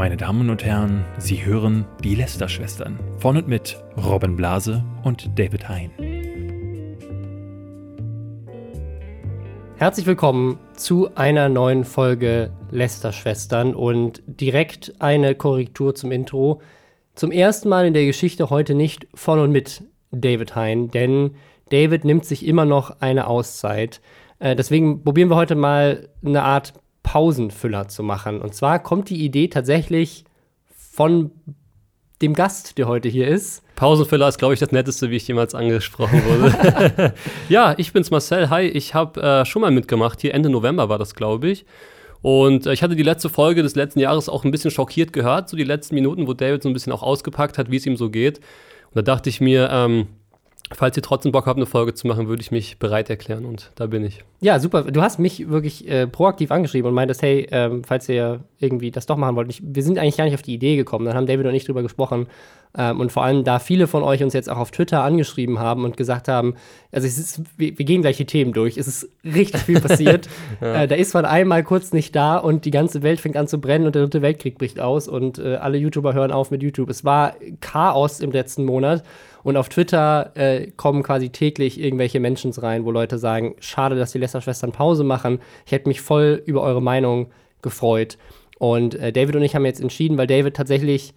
Meine Damen und Herren, Sie hören die Lester-Schwestern von und mit Robin Blase und David Hein. Herzlich willkommen zu einer neuen Folge Lester-Schwestern und direkt eine Korrektur zum Intro. Zum ersten Mal in der Geschichte heute nicht von und mit David Hein, denn David nimmt sich immer noch eine Auszeit. Äh, deswegen probieren wir heute mal eine Art Pausenfüller zu machen. Und zwar kommt die Idee tatsächlich von dem Gast, der heute hier ist. Pausenfüller ist, glaube ich, das Netteste, wie ich jemals angesprochen wurde. ja, ich bin's Marcel. Hi, ich habe äh, schon mal mitgemacht. Hier Ende November war das, glaube ich. Und äh, ich hatte die letzte Folge des letzten Jahres auch ein bisschen schockiert gehört, so die letzten Minuten, wo David so ein bisschen auch ausgepackt hat, wie es ihm so geht. Und da dachte ich mir, ähm, Falls ihr trotzdem Bock habt, eine Folge zu machen, würde ich mich bereit erklären und da bin ich. Ja, super. Du hast mich wirklich äh, proaktiv angeschrieben und meintest, hey, ähm, falls ihr irgendwie das doch machen wollt. Ich, wir sind eigentlich gar nicht auf die Idee gekommen. Dann haben David und ich drüber gesprochen. Ähm, und vor allem, da viele von euch uns jetzt auch auf Twitter angeschrieben haben und gesagt haben, also ist, wir, wir, gehen gleich die Themen durch. Es ist richtig viel passiert. ja. äh, da ist man einmal kurz nicht da und die ganze Welt fängt an zu brennen und der dritte Weltkrieg bricht aus und äh, alle YouTuber hören auf mit YouTube. Es war Chaos im letzten Monat. Und auf Twitter äh, kommen quasi täglich irgendwelche Menschen rein, wo Leute sagen, schade, dass die Lester-Schwestern Pause machen. Ich hätte mich voll über eure Meinung gefreut. Und äh, David und ich haben jetzt entschieden, weil David tatsächlich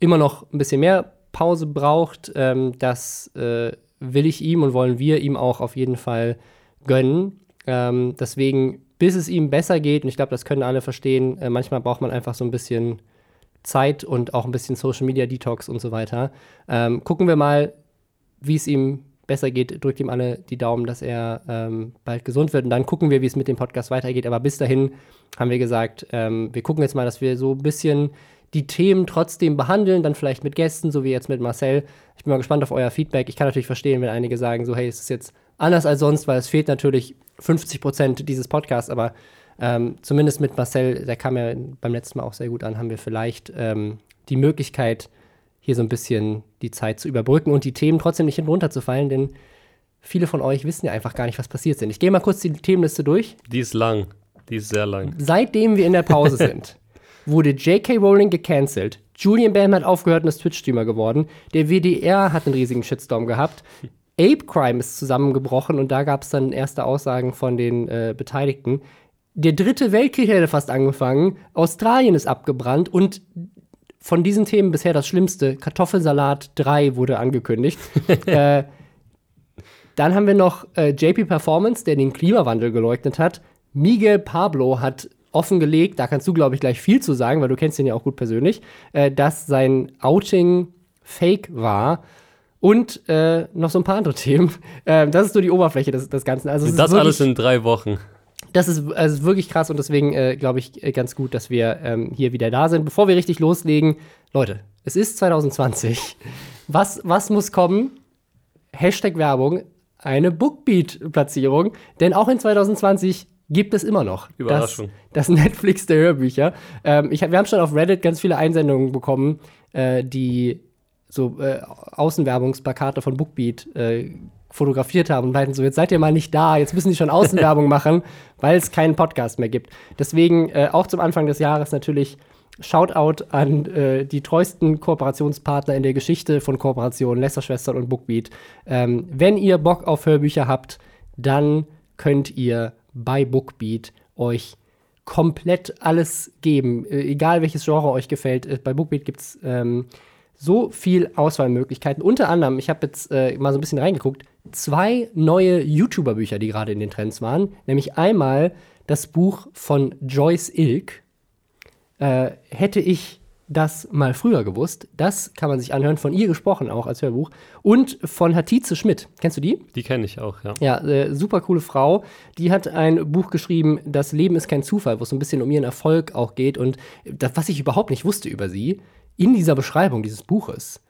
immer noch ein bisschen mehr Pause braucht. Ähm, das äh, will ich ihm und wollen wir ihm auch auf jeden Fall gönnen. Ähm, deswegen, bis es ihm besser geht, und ich glaube, das können alle verstehen, äh, manchmal braucht man einfach so ein bisschen Zeit und auch ein bisschen Social Media Detox und so weiter. Ähm, gucken wir mal, wie es ihm besser geht. Drückt ihm alle die Daumen, dass er ähm, bald gesund wird. Und dann gucken wir, wie es mit dem Podcast weitergeht. Aber bis dahin haben wir gesagt, ähm, wir gucken jetzt mal, dass wir so ein bisschen die Themen trotzdem behandeln, dann vielleicht mit Gästen, so wie jetzt mit Marcel. Ich bin mal gespannt auf euer Feedback. Ich kann natürlich verstehen, wenn einige sagen, so, hey, es ist jetzt anders als sonst, weil es fehlt natürlich 50 Prozent dieses Podcasts, aber ähm, zumindest mit Marcel, der kam ja beim letzten Mal auch sehr gut an, haben wir vielleicht ähm, die Möglichkeit, hier so ein bisschen die Zeit zu überbrücken und die Themen trotzdem nicht hinunterzufallen, denn viele von euch wissen ja einfach gar nicht, was passiert sind. Ich gehe mal kurz die Themenliste durch. Die ist lang. Die ist sehr lang. Seitdem wir in der Pause sind, wurde J.K. Rowling gecancelt. Julian Bam hat aufgehört und ist Twitch-Streamer geworden. Der WDR hat einen riesigen Shitstorm gehabt. Ape Crime ist zusammengebrochen und da gab es dann erste Aussagen von den äh, Beteiligten der dritte Weltkrieg hätte fast angefangen, Australien ist abgebrannt und von diesen Themen bisher das Schlimmste, Kartoffelsalat 3 wurde angekündigt. äh, dann haben wir noch äh, JP Performance, der den Klimawandel geleugnet hat. Miguel Pablo hat offengelegt, da kannst du, glaube ich, gleich viel zu sagen, weil du kennst ihn ja auch gut persönlich, äh, dass sein Outing fake war. Und äh, noch so ein paar andere Themen. Äh, das ist so die Oberfläche des, des Ganzen. Also, das alles in drei Wochen das ist also wirklich krass und deswegen äh, glaube ich äh, ganz gut, dass wir ähm, hier wieder da sind. Bevor wir richtig loslegen, Leute, es ist 2020. Was, was muss kommen? Hashtag Werbung, eine Bookbeat-Platzierung, denn auch in 2020 gibt es immer noch Überraschung. Das, das Netflix der Hörbücher. Ähm, ich, wir haben schon auf Reddit ganz viele Einsendungen bekommen, äh, die so äh, Außenwerbungsplakate von Bookbeat äh, fotografiert haben und meinten so, jetzt seid ihr mal nicht da, jetzt müssen die schon Außenwerbung machen, weil es keinen Podcast mehr gibt. Deswegen äh, auch zum Anfang des Jahres natürlich Shoutout an äh, die treuesten Kooperationspartner in der Geschichte von Kooperationen, Lästerschwestern und Bookbeat. Ähm, wenn ihr Bock auf Hörbücher habt, dann könnt ihr bei Bookbeat euch komplett alles geben, äh, egal welches Genre euch gefällt. Äh, bei Bookbeat gibt es ähm, so viel Auswahlmöglichkeiten. Unter anderem, ich habe jetzt äh, mal so ein bisschen reingeguckt, zwei neue YouTuber-Bücher, die gerade in den Trends waren. Nämlich einmal das Buch von Joyce Ilk. Äh, hätte ich das mal früher gewusst. Das kann man sich anhören, von ihr gesprochen auch als Hörbuch. Und von Hatice Schmidt. Kennst du die? Die kenne ich auch, ja. Ja, äh, super coole Frau. Die hat ein Buch geschrieben, Das Leben ist kein Zufall, wo es so ein bisschen um ihren Erfolg auch geht. Und das, was ich überhaupt nicht wusste über sie, in dieser Beschreibung dieses Buches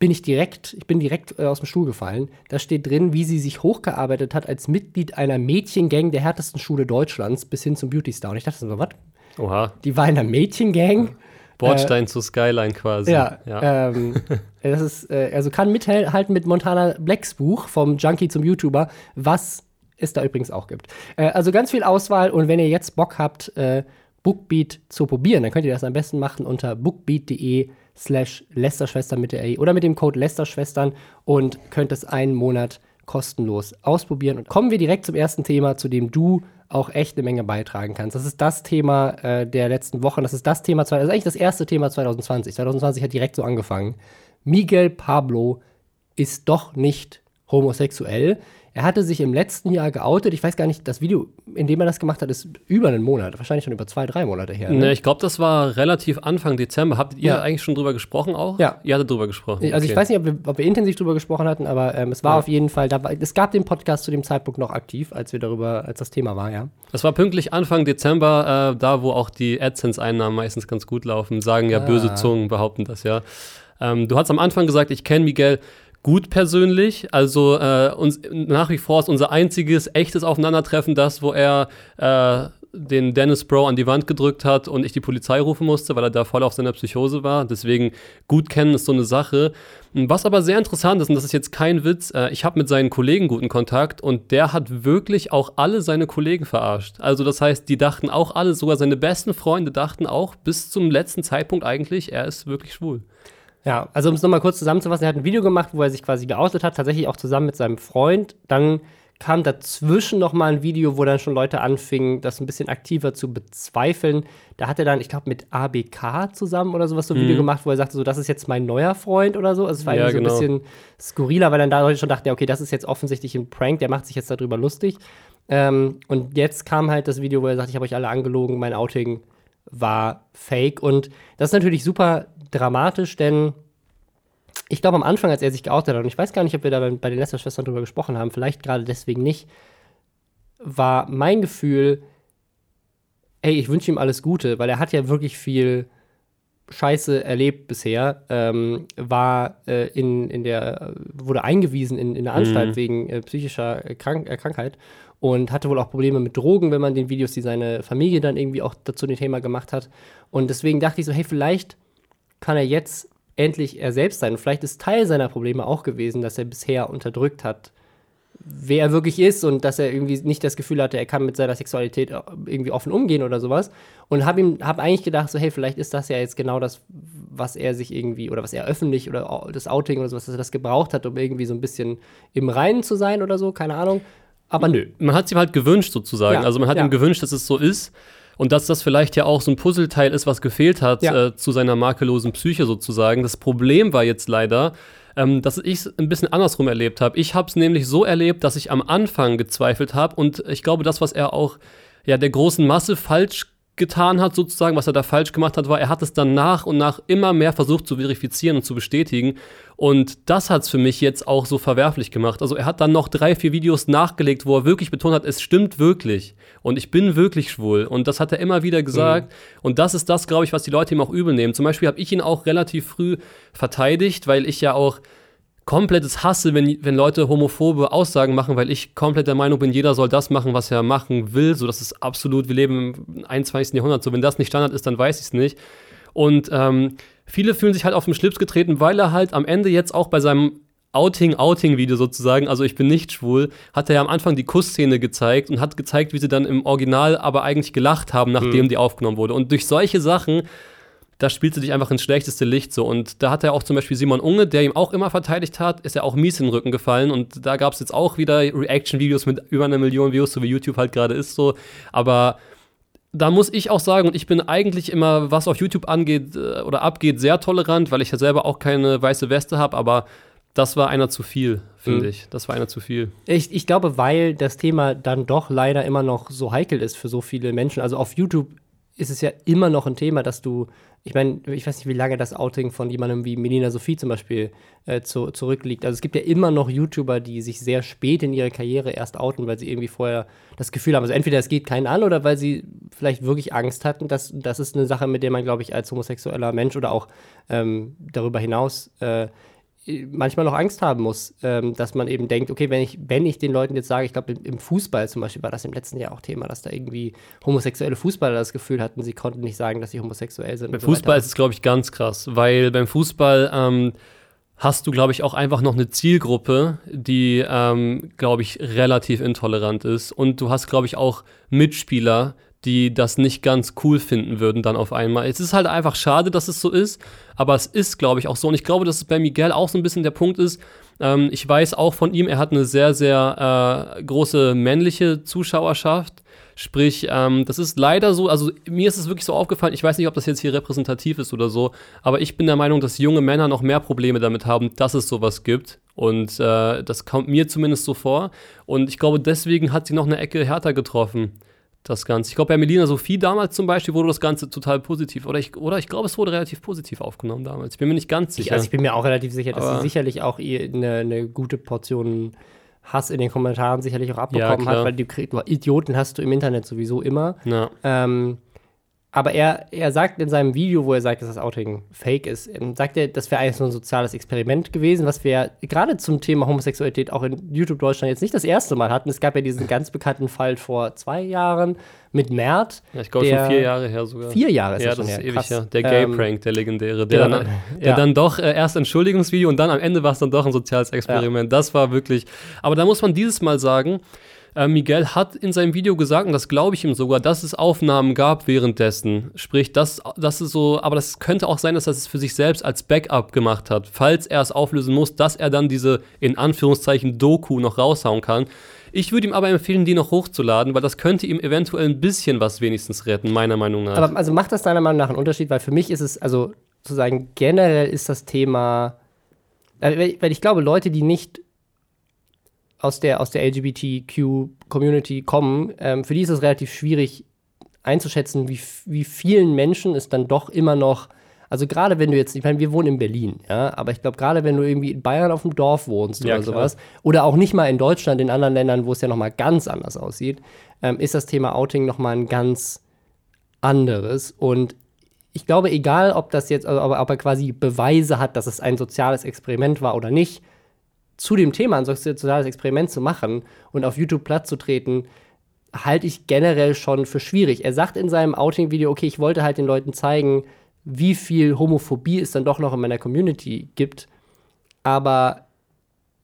bin ich direkt, ich bin direkt äh, aus dem Stuhl gefallen. Da steht drin, wie sie sich hochgearbeitet hat als Mitglied einer Mädchengang der härtesten Schule Deutschlands bis hin zum Beauty Star. Und ich dachte so, was? Oha. Die war in einer Mädchengang. Bordstein äh, zu Skyline quasi. Ja. ja. Ähm, das ist, äh, also kann mithalten mit Montana Blacks Buch vom Junkie zum YouTuber, was es da übrigens auch gibt. Äh, also ganz viel Auswahl und wenn ihr jetzt Bock habt, äh, Bookbeat zu probieren, dann könnt ihr das am besten machen unter bookbeat.de slash Lästerschwestern mit der AI oder mit dem Code Lästerschwestern und könnt es einen Monat kostenlos ausprobieren. Und kommen wir direkt zum ersten Thema, zu dem du auch echt eine Menge beitragen kannst. Das ist das Thema äh, der letzten Wochen. Das ist das Thema, das ist eigentlich das erste Thema 2020. 2020 hat direkt so angefangen. Miguel Pablo ist doch nicht homosexuell. Er hatte sich im letzten Jahr geoutet. Ich weiß gar nicht, das Video, in dem er das gemacht hat, ist über einen Monat. Wahrscheinlich schon über zwei, drei Monate her. Ne? Ne, ich glaube, das war relativ Anfang Dezember. Habt ihr Ja. eigentlich schon drüber gesprochen auch? Ja. Ihr hattet drüber gesprochen. Also ich okay. weiß nicht, ob wir, ob wir intensiv drüber gesprochen hatten, aber ähm, es war Ja. auf jeden Fall, da war, es gab den Podcast zu dem Zeitpunkt noch aktiv, als wir darüber, als das Thema war, ja. Das war pünktlich Anfang Dezember, äh, da wo auch die AdSense-Einnahmen meistens ganz gut laufen. Sagen ja Ah. böse Zungen, behaupten das ja. Ähm, du hast am Anfang gesagt, ich kenne Miguel gut persönlich. Also äh, uns, nach wie vor ist unser einziges echtes Aufeinandertreffen das, wo er äh, den Dennis Bro an die Wand gedrückt hat und ich die Polizei rufen musste, weil er da voll auf seiner Psychose war. Deswegen gut kennen ist so eine Sache. Was aber sehr interessant ist, und das ist jetzt kein Witz, äh, ich habe mit seinen Kollegen guten Kontakt und der hat wirklich auch alle seine Kollegen verarscht. Also das heißt, die dachten auch alle, sogar seine besten Freunde dachten auch bis zum letzten Zeitpunkt eigentlich, er ist wirklich schwul. Ja, also um es nochmal kurz zusammenzufassen, er hat ein Video gemacht, wo er sich quasi geoutet hat, tatsächlich auch zusammen mit seinem Freund. Dann kam dazwischen nochmal ein Video, wo dann schon Leute anfingen, das ein bisschen aktiver zu bezweifeln. Da hat er dann, ich glaube, mit ABK zusammen oder sowas so ein Video gemacht, wo er sagte, so, das ist jetzt mein neuer Freund oder so. Also es war Ja, irgendwie so ein genau. bisschen skurriler, weil dann da Leute schon dachten, ja, okay, das ist jetzt offensichtlich ein Prank, der macht sich jetzt darüber lustig. Ähm, und jetzt kam halt das Video, wo er sagt, ich habe euch alle angelogen, mein Outing war fake. Und das ist natürlich super dramatisch, denn ich glaube, am Anfang, als er sich geoutet hat, und ich weiß gar nicht, ob wir da bei, bei den Lester-Schwestern drüber gesprochen haben, vielleicht gerade deswegen nicht, war mein Gefühl, ey, ich wünsche ihm alles Gute, weil er hat ja wirklich viel Scheiße erlebt bisher, ähm, war äh, in, in der, wurde eingewiesen in, in der Anstalt Mhm. wegen äh, psychischer Krank äh, Krankheit und hatte wohl auch Probleme mit Drogen, wenn man den Videos, die seine Familie dann irgendwie auch dazu ein Thema gemacht hat. Und deswegen dachte ich so, hey, vielleicht kann er jetzt endlich er selbst sein. Und vielleicht ist Teil seiner Probleme auch gewesen, dass er bisher unterdrückt hat, wer er wirklich ist und dass er irgendwie nicht das Gefühl hatte, er kann mit seiner Sexualität irgendwie offen umgehen oder sowas. Und habe ihm hab eigentlich gedacht, so hey, vielleicht ist das ja jetzt genau das, was er sich irgendwie oder was er öffentlich oder das Outing oder sowas, dass er das gebraucht hat, um irgendwie so ein bisschen im Reinen zu sein oder so, keine Ahnung. Aber nö. Man hat es ihm halt gewünscht sozusagen. Ja, also man hat ja. ihm gewünscht, dass es so ist. Und dass das vielleicht ja auch so ein Puzzleteil ist, was gefehlt hat Ja. äh, zu seiner makellosen Psyche sozusagen. Das Problem war jetzt leider, ähm, dass ich es ein bisschen andersrum erlebt habe. Ich habe es nämlich so erlebt, dass ich am Anfang gezweifelt habe und ich glaube, das, was er auch ja, der großen Masse falsch getan hat, sozusagen, was er da falsch gemacht hat, war, er hat es dann nach und nach immer mehr versucht zu verifizieren und zu bestätigen. Und das hat es für mich jetzt auch so verwerflich gemacht. Also er hat dann noch drei, vier Videos nachgelegt, wo er wirklich betont hat, es stimmt wirklich. Und ich bin wirklich schwul. Und das hat er immer wieder gesagt. Und das ist das, glaube ich, was die Leute ihm auch übel nehmen. Zum Beispiel habe ich ihn auch relativ früh verteidigt, weil ich ja auch komplettes Hasse, wenn, wenn Leute homophobe Aussagen machen, weil ich komplett der Meinung bin, jeder soll das machen, was er machen will. So, das ist absolut, wir leben im 21. Jahrhundert. So, wenn das nicht Standard ist, dann weiß ich es nicht. Und ähm, viele fühlen sich halt auf den Schlips getreten, weil er halt am Ende jetzt auch bei seinem Outing-Outing-Video sozusagen, also ich bin nicht schwul, hat er ja am Anfang die Kussszene gezeigt und hat gezeigt, wie sie dann im Original aber eigentlich gelacht haben, nachdem die aufgenommen wurde. Und durch solche Sachen da spielt sie dich einfach ins schlechteste Licht so. Und da hat er auch zum Beispiel Simon Unge, der ihm auch immer verteidigt hat, ist er auch mies in den Rücken gefallen. Und da gab es jetzt auch wieder Reaction-Videos mit über einer Million Views, so wie YouTube halt gerade ist so. Aber da muss ich auch sagen, und ich bin eigentlich immer, was auf YouTube angeht äh, oder abgeht, sehr tolerant, weil ich ja selber auch keine weiße Weste habe, aber das war einer zu viel, finde Mhm. ich. Das war einer zu viel. Ich, ich glaube, weil das Thema dann doch leider immer noch so heikel ist für so viele Menschen. Also auf YouTube ist es ja immer noch ein Thema, dass du, ich meine, ich weiß nicht, wie lange das Outing von jemandem wie Melina Sophie zum Beispiel äh, zu, zurückliegt. Also es gibt ja immer noch YouTuber, die sich sehr spät in ihrer Karriere erst outen, weil sie irgendwie vorher das Gefühl haben, also entweder es geht keinen an oder weil sie vielleicht wirklich Angst hatten. Das, das ist eine Sache, mit der man, glaube ich, als homosexueller Mensch oder auch ähm, darüber hinaus äh, manchmal noch Angst haben muss, ähm, dass man eben denkt, okay, wenn ich, wenn ich den Leuten jetzt sage, ich glaube, im, im Fußball zum Beispiel war das im letzten Jahr auch Thema, dass da irgendwie homosexuelle Fußballer das Gefühl hatten, sie konnten nicht sagen, dass sie homosexuell sind. Beim so Fußball weiter. ist es, glaube ich, ganz krass, weil beim Fußball ähm, hast du, glaube ich, auch einfach noch eine Zielgruppe, die, ähm, glaube ich, relativ intolerant ist. Und du hast, glaube ich, auch Mitspieler, die das nicht ganz cool finden würden dann auf einmal. Es ist halt einfach schade, dass es so ist, aber es ist, glaube ich, auch so. Und ich glaube, dass es bei Miguel auch so ein bisschen der Punkt ist. Ähm, ich weiß auch von ihm, er hat eine sehr, sehr äh, große männliche Zuschauerschaft. Sprich, ähm, das ist leider so, also mir ist es wirklich so aufgefallen, ich weiß nicht, ob das jetzt hier repräsentativ ist oder so, aber ich bin der Meinung, dass junge Männer noch mehr Probleme damit haben, dass es sowas gibt. Und äh, das kommt mir zumindest so vor. Und ich glaube, deswegen hat sie noch eine Ecke härter getroffen das Ganze. Ich glaube, bei Melina Sophie damals zum Beispiel wurde das Ganze total positiv. Oder ich, oder ich glaube, es wurde relativ positiv aufgenommen damals. Ich bin mir nicht ganz sicher. Ich, also ich bin mir auch relativ sicher, dass Aber sie sicherlich auch eine, eine, gute Portion Hass in den Kommentaren sicherlich auch abbekommen ja, hat, weil die Idioten hast du im Internet sowieso immer. Ja. Ähm, aber er, er sagt in seinem Video, wo er sagt, dass das Outing fake ist, ähm, sagt er, das wäre eigentlich so ein soziales Experiment gewesen, was wir gerade zum Thema Homosexualität auch in YouTube Deutschland jetzt nicht das erste Mal hatten. Es gab ja diesen ganz bekannten Fall vor zwei Jahren mit Mert. Ja, ich glaube schon vier Jahre her sogar. Vier Jahre ist ja, das schon das her. Ist ewig, ja. Der Gay-Prank, ähm, der legendäre. Der, genau, dann, der ja. dann doch äh, erst Entschuldigungsvideo und dann am Ende war es dann doch ein soziales Experiment. Ja. Das war wirklich. Aber da muss man dieses Mal sagen, äh, Miguel hat in seinem Video gesagt, und das glaube ich ihm sogar, dass es Aufnahmen gab währenddessen. Sprich, das, das ist so, aber das könnte auch sein, dass er es für sich selbst als Backup gemacht hat, falls er es auflösen muss, dass er dann diese in Anführungszeichen Doku noch raushauen kann. Ich würde ihm aber empfehlen, die noch hochzuladen, weil das könnte ihm eventuell ein bisschen was wenigstens retten, meiner Meinung nach. Aber also macht das deiner Meinung nach einen Unterschied? Weil für mich ist es, also sozusagen generell ist das Thema, weil ich glaube, Leute, die nicht aus der, aus der LGBTQ-Community kommen, ähm, für die ist es relativ schwierig einzuschätzen, wie, wie vielen Menschen es dann doch immer noch, also gerade wenn du jetzt, ich meine, wir wohnen in Berlin, ja, aber ich glaube, gerade wenn du irgendwie in Bayern auf dem Dorf wohnst ja, oder klar. sowas, oder auch nicht mal in Deutschland, in anderen Ländern, wo es ja nochmal ganz anders aussieht, ähm, ist das Thema Outing nochmal ein ganz anderes. Und ich glaube, egal ob das jetzt, also, ob er quasi Beweise hat, dass es ein soziales Experiment war oder nicht, zu dem Thema ein soziales Experiment zu machen und auf YouTube platt zu treten, halte ich generell schon für schwierig. Er sagt in seinem Outing-Video, okay, ich wollte halt den Leuten zeigen, wie viel Homophobie es dann doch noch in meiner Community gibt, aber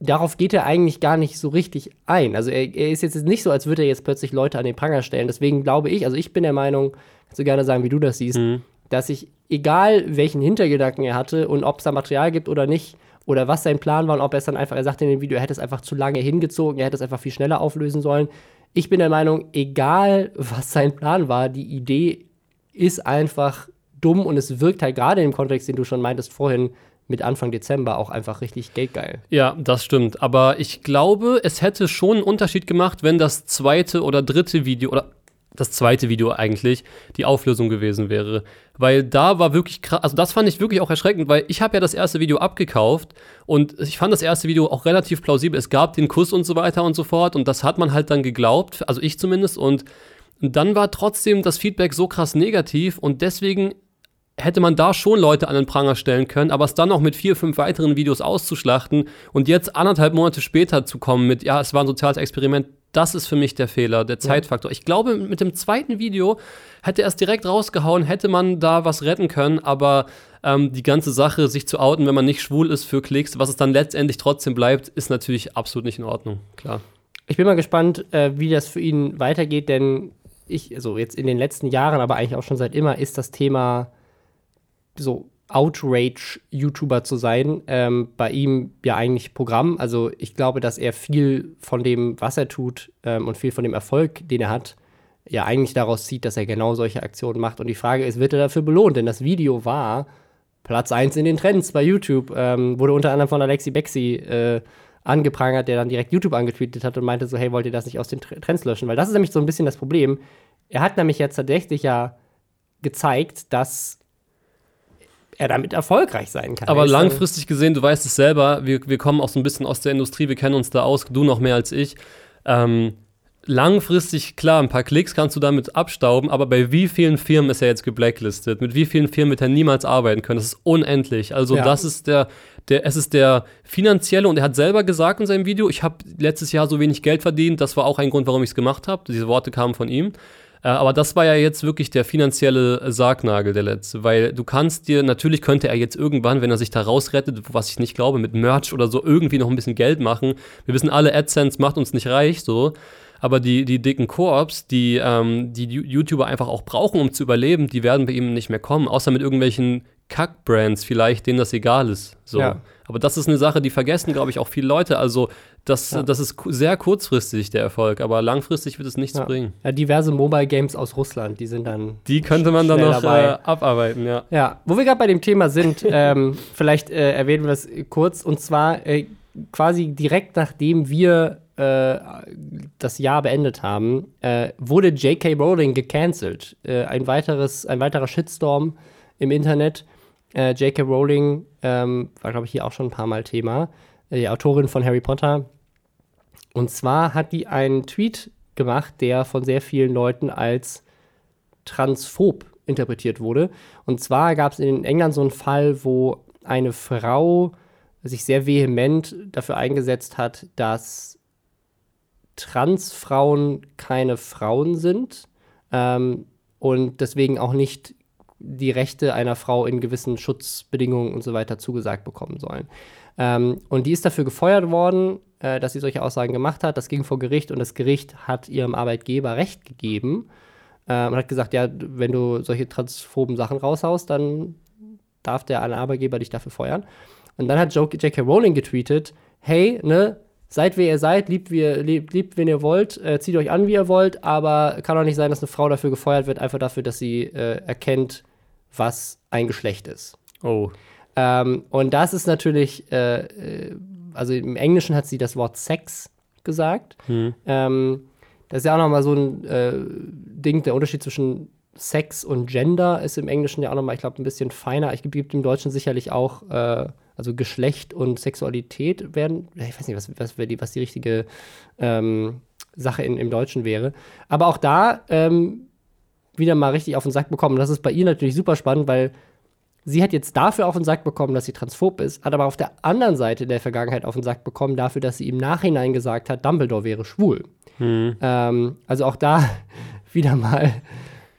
darauf geht er eigentlich gar nicht so richtig ein. Also er, er ist jetzt nicht so, als würde er jetzt plötzlich Leute an den Pranger stellen. Deswegen glaube ich, also ich bin der Meinung, kannst du gerne sagen, wie du das siehst, mhm. dass ich, egal welchen Hintergedanken er hatte und ob es da Material gibt oder nicht, oder was sein Plan war und ob er es dann einfach, er sagte in dem Video, er hätte es einfach zu lange hingezogen, er hätte es einfach viel schneller auflösen sollen. Ich bin der Meinung, egal was sein Plan war, die Idee ist einfach dumm und es wirkt halt gerade im Kontext, den du schon meintest vorhin, mit Anfang Dezember auch einfach richtig geldgeil. Ja, das stimmt. Aber ich glaube, es hätte schon einen Unterschied gemacht, wenn das zweite oder dritte Video oder das zweite Video eigentlich die Auflösung gewesen wäre. Weil da war wirklich krass, also das fand ich wirklich auch erschreckend, weil ich habe ja das erste Video abgekauft und ich fand das erste Video auch relativ plausibel. Es gab den Kuss und so weiter und so fort und das hat man halt dann geglaubt, also ich zumindest und dann war trotzdem das Feedback so krass negativ und deswegen hätte man da schon Leute an den Pranger stellen können, aber es dann noch mit vier, fünf weiteren Videos auszuschlachten und jetzt anderthalb Monate später zu kommen mit, ja, es war ein soziales Experiment, das ist für mich der Fehler, der Zeitfaktor. Ich glaube, mit dem zweiten Video hätte er es direkt rausgehauen, hätte man da was retten können, aber ähm, die ganze Sache, sich zu outen, wenn man nicht schwul ist für Klicks, was es dann letztendlich trotzdem bleibt, ist natürlich absolut nicht in Ordnung, klar. Ich bin mal gespannt, äh, wie das für ihn weitergeht, denn ich, also jetzt in den letzten Jahren, aber eigentlich auch schon seit immer, ist das Thema so Outrage-YouTuber zu sein, ähm, bei ihm ja eigentlich Programm. Also ich glaube, dass er viel von dem, was er tut ähm, und viel von dem Erfolg, den er hat, ja eigentlich daraus zieht, dass er genau solche Aktionen macht. Und die Frage ist, wird er dafür belohnt? Denn das Video war Platz 1 in den Trends bei YouTube, ähm, wurde unter anderem von Alexi Bexi äh, angeprangert, der dann direkt YouTube angetweetet hat und meinte so, hey, wollt ihr das nicht aus den Trends löschen? Weil das ist nämlich so ein bisschen das Problem. Er hat nämlich jetzt tatsächlich ja gezeigt, dass er damit erfolgreich sein kann. Aber langfristig gesehen, du weißt es selber, wir, wir kommen auch so ein bisschen aus der Industrie, wir kennen uns da aus, du noch mehr als ich. Ähm, langfristig, klar, ein paar Klicks kannst du damit abstauben, aber bei wie vielen Firmen ist er jetzt geblacklistet? Mit wie vielen Firmen wird er niemals arbeiten können? Das ist unendlich. Also ja. das ist der, der, es ist der finanzielle und er hat selber gesagt in seinem Video, ich habe letztes Jahr so wenig Geld verdient, das war auch ein Grund, warum ich es gemacht habe. Diese Worte kamen von ihm. Äh, aber das war ja jetzt wirklich der finanzielle Sargnagel, der letzte, weil du kannst dir, natürlich könnte er jetzt irgendwann, wenn er sich da rausrettet, was ich nicht glaube, mit Merch oder so irgendwie noch ein bisschen Geld machen. Wir wissen alle, AdSense macht uns nicht reich, so. aber die, die dicken Koops, die ähm, die YouTuber einfach auch brauchen, um zu überleben, die werden bei ihm nicht mehr kommen, außer mit irgendwelchen Kack-Brands vielleicht, denen das egal ist. So. Ja. Aber das ist eine Sache, die vergessen, glaube ich, auch viele Leute. Also, das, Ja. das ist sehr kurzfristig der Erfolg, aber langfristig wird es nichts Ja. bringen. Ja, diverse Mobile Games aus Russland, die sind dann. Die könnte man dann noch äh, abarbeiten, ja. Ja, wo wir gerade bei dem Thema sind, ähm, vielleicht äh, erwähnen wir es kurz. Und zwar äh, quasi direkt nachdem wir äh, das Jahr beendet haben, äh, wurde J.K. Rowling gecancelt. Äh, ein, weiteres, ein weiterer Shitstorm im Internet. Äh, J.K. Rowling ähm, war, glaube ich, hier auch schon ein paar Mal Thema. Äh, die Autorin von Harry Potter. Und zwar hat die einen Tweet gemacht, der von sehr vielen Leuten als transphob interpretiert wurde. Und zwar gab es in England so einen Fall, wo eine Frau sich sehr vehement dafür eingesetzt hat, dass Transfrauen keine Frauen sind ähm, und deswegen auch nicht die Rechte einer Frau in gewissen Schutzbedingungen und so weiter zugesagt bekommen sollen. Ähm, und die ist dafür gefeuert worden, äh, dass sie solche Aussagen gemacht hat. Das ging vor Gericht und das Gericht hat ihrem Arbeitgeber Recht gegeben ähm, und hat gesagt, ja, wenn du solche transphoben Sachen raushaust, dann darf der Arbeitgeber dich dafür feuern. Und dann hat J.K. Rowling getweetet, hey, ne, seid wer ihr seid, liebt, wie ihr, liebt, liebt wen ihr wollt, äh, zieht euch an, wie ihr wollt, aber kann doch nicht sein, dass eine Frau dafür gefeuert wird, einfach dafür, dass sie äh, erkennt, was ein Geschlecht ist. Oh. Ähm, und das ist natürlich, äh, äh, also im Englischen hat sie das Wort Sex gesagt. Ähm, das ist ja auch nochmal so ein äh, Ding, der Unterschied zwischen Sex und Gender ist im Englischen ja auch nochmal, ich glaube, ein bisschen feiner. Ich gibt im Deutschen sicherlich auch, äh, also Geschlecht und Sexualität werden, ich weiß nicht, was, was, die, was die richtige ähm, Sache in, im Deutschen wäre. Aber auch da ähm, wieder mal richtig auf den Sack bekommen. Das ist bei ihr natürlich super spannend, weil sie hat jetzt dafür auf den Sack bekommen, dass sie transphob ist, hat aber auf der anderen Seite der Vergangenheit auf den Sack bekommen dafür, dass sie im Nachhinein gesagt hat, Dumbledore wäre schwul. Ähm, also auch da wieder mal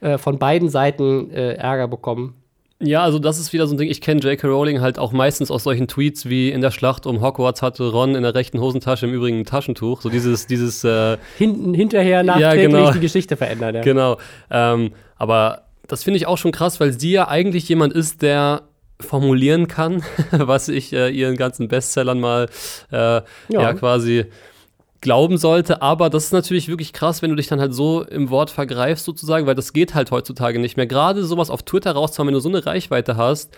äh, von beiden Seiten äh, Ärger bekommen. Ja, also das ist wieder so ein Ding. Ich kenne J.K. Rowling halt auch meistens aus solchen Tweets wie in der Schlacht um Hogwarts hatte Ron in der rechten Hosentasche im Übrigen ein Taschentuch. So dieses, dieses, äh, Hinten, hinterher nachträglich genau. die Geschichte verändern. Ja. genau. Ähm, aber das finde ich auch schon krass, weil sie ja eigentlich jemand ist, der formulieren kann, was ich äh, ihren ganzen Bestsellern mal äh, ja. quasi glauben sollte. Aber das ist natürlich wirklich krass, wenn du dich dann halt so im Wort vergreifst, sozusagen, weil das geht halt heutzutage nicht mehr. Gerade sowas auf Twitter rauszuhauen, wenn du so eine Reichweite hast.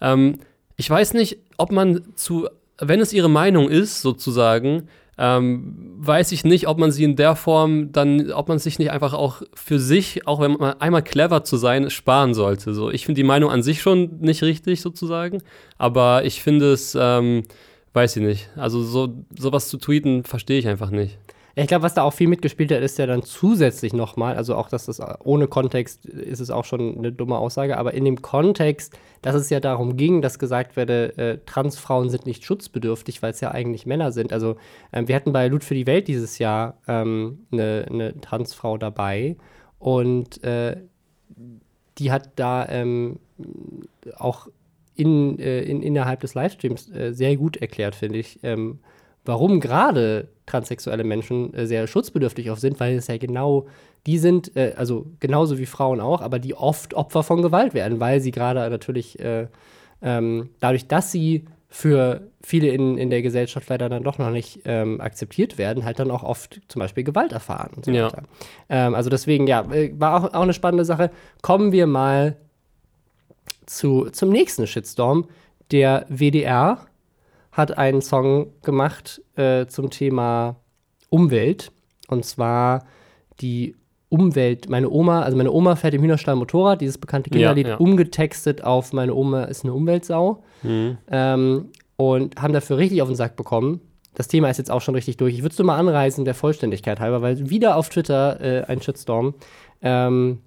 Ähm, ich weiß nicht, ob man zu, wenn es ihre Meinung ist, sozusagen, ähm, weiß ich nicht, ob man sie in der Form dann, ob man sich nicht einfach auch für sich, auch wenn man einmal clever zu sein, sparen sollte. So, ich finde die Meinung an sich schon nicht richtig, sozusagen, aber ich finde es, ähm, weiß ich nicht. Also so sowas zu tweeten, verstehe ich einfach nicht. Ich glaube, was da auch viel mitgespielt hat, ist ja dann zusätzlich nochmal, also auch, dass das ohne Kontext ist es auch schon eine dumme Aussage, aber in dem Kontext, dass es ja darum ging, dass gesagt werde, äh, Transfrauen sind nicht schutzbedürftig, weil es ja eigentlich Männer sind. Also ähm, wir hatten bei Loot für die Welt dieses Jahr ähm, eine, eine Transfrau dabei und äh, die hat da ähm, auch in, äh, in, innerhalb des Livestreams äh, sehr gut erklärt, finde ich, ähm, warum gerade transsexuelle Menschen äh, sehr schutzbedürftig auf sind, weil es ja genau die sind, äh, also genauso wie Frauen auch, aber die oft Opfer von Gewalt werden, weil sie gerade natürlich äh, ähm, dadurch, dass sie für viele in, in der Gesellschaft leider dann doch noch nicht ähm, akzeptiert werden, halt dann auch oft zum Beispiel Gewalt erfahren und so Ja. weiter. Ähm, also deswegen, ja, äh, war auch, auch eine spannende Sache. Kommen wir mal zu, zum nächsten Shitstorm. Der WDR hat einen Song gemacht äh, zum Thema Umwelt. Und zwar die Umwelt. Meine Oma, also meine Oma fährt im Hühnerstall Motorrad, dieses bekannte Kinderlied, ja. umgetextet auf Meine Oma ist eine Umweltsau. Ähm, und haben dafür richtig auf den Sack bekommen. Das Thema ist jetzt auch schon richtig durch. Ich würde es nur mal anreißen, der Vollständigkeit halber, weil wieder auf Twitter äh, ein Shitstorm. Ähm,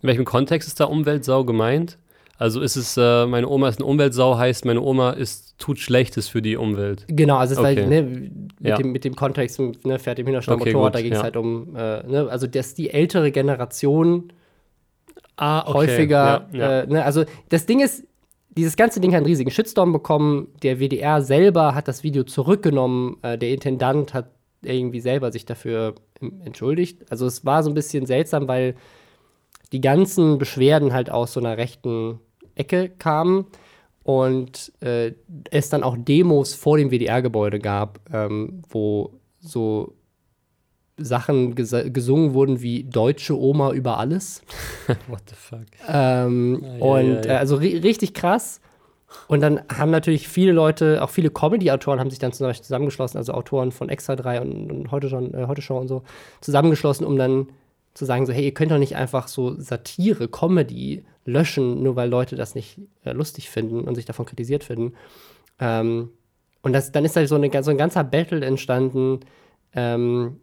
In welchem Kontext ist da Umweltsau gemeint? Also ist es, äh, meine Oma ist eine Umweltsau, heißt, meine Oma ist, tut Schlechtes für die Umwelt. Genau, also es war, Okay. ne, mit, Ja. dem, mit dem Kontext, ne, fährt im Hühnerstall Okay, Motorrad, gut, da ging es ja. halt um, äh, ne, also dass die ältere Generation Ah, häufiger, Ja. Äh, ne, also das Ding ist, dieses ganze Ding hat einen riesigen Shitstorm bekommen. Der WDR selber hat das Video zurückgenommen. Äh, der Intendant hat irgendwie selber sich dafür entschuldigt. Also es war so ein bisschen seltsam, weil die ganzen Beschwerden halt aus so einer rechten Ecke kamen und äh, es dann auch Demos vor dem WDR-Gebäude gab, ähm, wo so Sachen ges gesungen wurden wie Deutsche Oma über alles. What the fuck? Ähm, ah, ja, und ja, ja. Äh, also ri richtig krass. Und dann haben natürlich viele Leute, auch viele Comedy-Autoren haben sich dann zusammengeschlossen, also Autoren von Extra 3 und, und heute, schon, äh, heute Show und so, zusammengeschlossen, um dann zu sagen, so, hey, ihr könnt doch nicht einfach so Satire, Comedy löschen, nur weil Leute das nicht äh, lustig finden und sich davon kritisiert finden. Ähm, und das, dann ist da so, eine, so ein ganzer Battle entstanden ähm,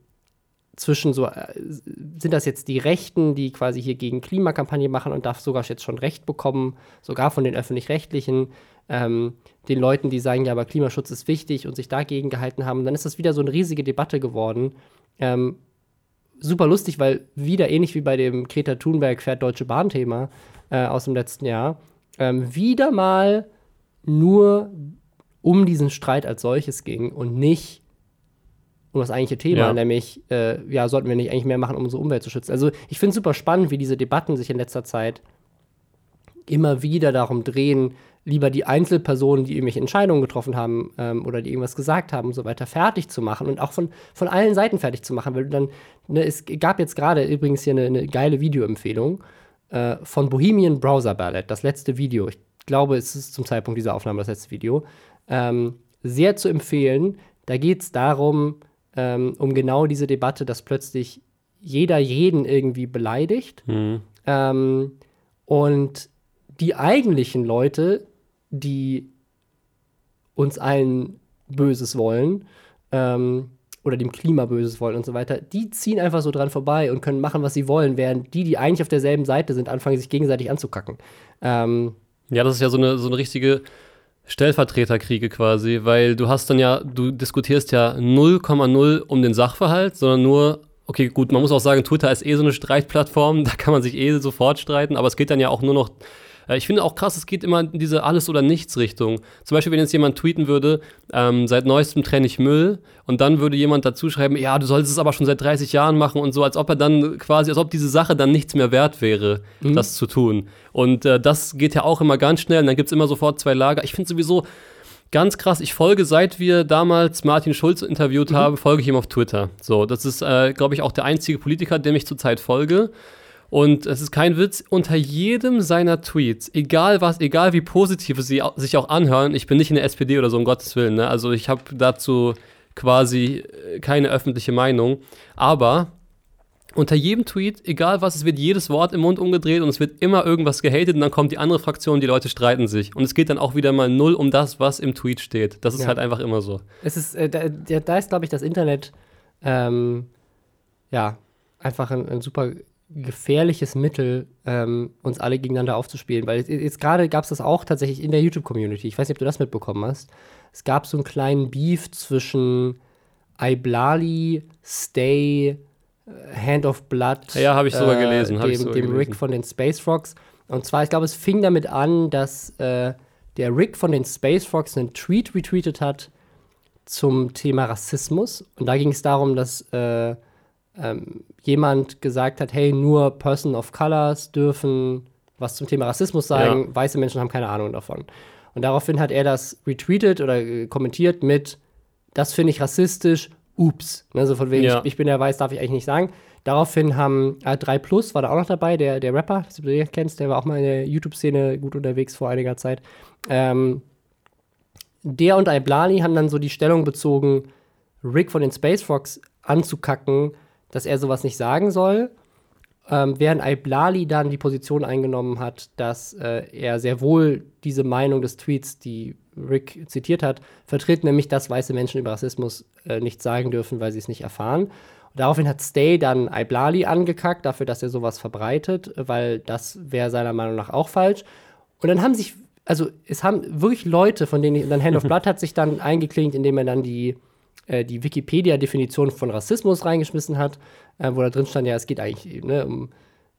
zwischen so, äh, sind das jetzt die Rechten, die quasi hier gegen Klimakampagne machen und darf sogar jetzt schon Recht bekommen, sogar von den Öffentlich-Rechtlichen, ähm, den Leuten, die sagen, ja, aber Klimaschutz ist wichtig und sich dagegen gehalten haben. Dann ist das wieder so eine riesige Debatte geworden. Ähm, super lustig, weil wieder ähnlich wie bei dem Greta Thunberg fährt Deutsche Bahn-Thema äh, aus dem letzten Jahr, ähm, wieder mal nur um diesen Streit als solches ging und nicht um das eigentliche Thema, ja. nämlich, äh, ja, sollten wir nicht eigentlich mehr machen, um unsere Umwelt zu schützen. Also ich finde es super spannend, wie diese Debatten sich in letzter Zeit immer wieder darum drehen, lieber die Einzelpersonen, die irgendwelche Entscheidungen getroffen haben ähm, oder die irgendwas gesagt haben und so weiter, fertig zu machen und auch von, von allen Seiten fertig zu machen. Weil dann, ne, es gab jetzt gerade übrigens hier eine, eine geile Videoempfehlung äh, von Bohemian Browser Ballet, das letzte Video. Ich glaube, es ist zum Zeitpunkt dieser Aufnahme das letzte Video. Ähm, sehr zu empfehlen. Da geht es darum, ähm, um genau diese Debatte, dass plötzlich jeder jeden irgendwie beleidigt. Mhm. Ähm, und die eigentlichen Leute, die uns allen Böses wollen, ähm, oder dem Klima Böses wollen und so weiter, die ziehen einfach so dran vorbei und können machen, was sie wollen, während die, die eigentlich auf derselben Seite sind, anfangen, sich gegenseitig anzukacken. Ähm, ja, das ist ja so eine, so eine richtige Stellvertreterkriege quasi, weil du hast dann ja, du diskutierst ja 0,0 um den Sachverhalt, sondern nur, okay, gut, man muss auch sagen, Twitter ist eh so eine Streitplattform, da kann man sich eh sofort streiten, aber es geht dann ja auch nur noch äh, ich finde auch krass, es geht immer in diese Alles- oder Nichts-Richtung. Zum Beispiel, wenn jetzt jemand tweeten würde, ähm, seit neuestem trenne ich Müll und dann würde jemand dazu schreiben, ja, du solltest es aber schon seit 30 Jahren machen und so, als ob er dann quasi, als ob diese Sache dann nichts mehr wert wäre, mhm. das zu tun. Und äh, das geht ja auch immer ganz schnell und dann gibt es immer sofort zwei Lager. Ich finde sowieso, ganz krass, ich folge, seit wir damals Martin Schulz interviewt mhm. haben, folge ich ihm auf Twitter. So, das ist, äh, glaube ich, auch der einzige Politiker, dem ich zurzeit folge. Und es ist kein Witz, unter jedem seiner Tweets, egal was, egal wie positiv sie sich auch anhören, ich bin nicht in der SPD oder so, um Gottes Willen, ne? also ich habe dazu quasi äh, keine öffentliche Meinung, aber unter jedem Tweet, egal was, es wird jedes Wort im Mund umgedreht und es wird immer irgendwas gehatet und dann kommt die andere Fraktion, die Leute streiten sich. Und es geht dann auch wieder mal null um das, was im Tweet steht. Das ist ja. halt einfach immer so. Es ist, äh, da, da, ist, glaube ich, das Internet, ähm, ja, einfach ein, ein super gefährliches Mittel, ähm, uns alle gegeneinander aufzuspielen. Weil jetzt, gerade gab es das auch tatsächlich in der YouTube-Community. Ich weiß nicht, ob du das mitbekommen hast. Es gab so einen kleinen Beef zwischen Iblali, Stay, äh, Hand of Blood. Ja, habe ich sogar äh, gelesen. Dem, sogar dem gelesen. Rick von den Space Frogs. Und zwar, ich glaube, es fing damit an, dass äh, der Rick von den Space Frogs einen Tweet retweetet hat zum Thema Rassismus. Und da ging es darum, dass äh, ähm, jemand gesagt hat, hey, nur Person of Colors dürfen was zum Thema Rassismus sagen, ja. weiße Menschen haben keine Ahnung davon. Und daraufhin hat er das retweetet oder äh, kommentiert mit, das finde ich rassistisch, ups. Also von wegen, ja. ich, ich, bin ja weiß, darf ich eigentlich nicht sagen. Daraufhin haben äh, 3 Plus, war da auch noch dabei, der, der Rapper, das du den kennst, der war auch mal in der YouTube-Szene gut unterwegs vor einiger Zeit. Ähm, der und Iblali haben dann so die Stellung bezogen, Rick von den Space Frogs anzukacken, dass er sowas nicht sagen soll. Ähm, während Iblali dann die Position eingenommen hat, dass äh, er sehr wohl diese Meinung des Tweets, die Rick zitiert hat, vertritt, nämlich, dass weiße Menschen über Rassismus äh, nicht sagen dürfen, weil sie es nicht erfahren. Und daraufhin hat Stay dann Iblali angekackt dafür, dass er sowas verbreitet, weil das wäre seiner Meinung nach auch falsch. Und dann haben sich, also es haben wirklich Leute, von denen ich, dann Hand of Blood hat sich dann eingeklingt, indem er dann die äh, die Wikipedia-Definition von Rassismus reingeschmissen hat, äh, wo da drin stand, ja, es geht eigentlich ne, um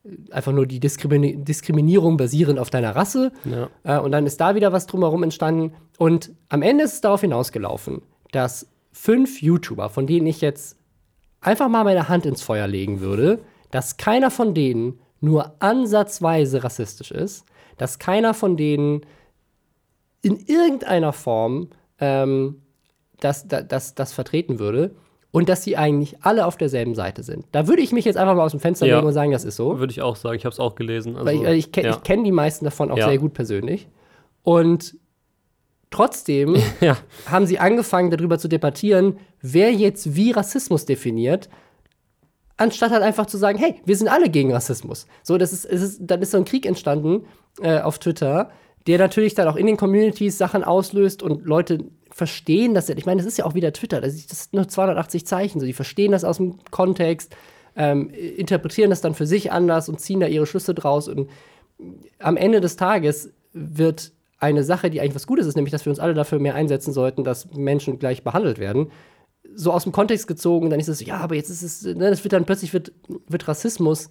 äh, einfach nur die Diskrimi Diskriminierung basierend auf deiner Rasse. Ja. Äh, und dann ist da wieder was drumherum entstanden. Und am Ende ist es darauf hinausgelaufen, dass fünf YouTuber, von denen ich jetzt einfach mal meine Hand ins Feuer legen würde, dass keiner von denen nur ansatzweise rassistisch ist, dass keiner von denen in irgendeiner Form ähm, das, das, das, vertreten würde und dass sie eigentlich alle auf derselben Seite sind. Da würde ich mich jetzt einfach mal aus dem Fenster Ja. legen und sagen, das ist so. Würde ich auch sagen. Ich habe es auch gelesen. Also, Weil ich, weil ich, ja. ich kenne die meisten davon auch Ja. sehr gut persönlich. Und trotzdem haben sie angefangen, darüber zu debattieren, wer jetzt wie Rassismus definiert, anstatt halt einfach zu sagen, hey, wir sind alle gegen Rassismus. So, das ist, ist, dann ist so ein Krieg entstanden äh, auf Twitter, der natürlich dann auch in den Communities Sachen auslöst und Leute verstehen das ja. Ich meine, das ist ja auch wieder Twitter, das ist nur 280 Zeichen, so die verstehen das aus dem Kontext, ähm, interpretieren das dann für sich anders und ziehen da ihre Schlüsse draus und am Ende des Tages wird eine Sache, die eigentlich was Gutes ist, nämlich dass wir uns alle dafür mehr einsetzen sollten, dass Menschen gleich behandelt werden, so aus dem Kontext gezogen, dann ist es, ja, aber jetzt ist es, ne, das wird dann plötzlich wird, wird Rassismus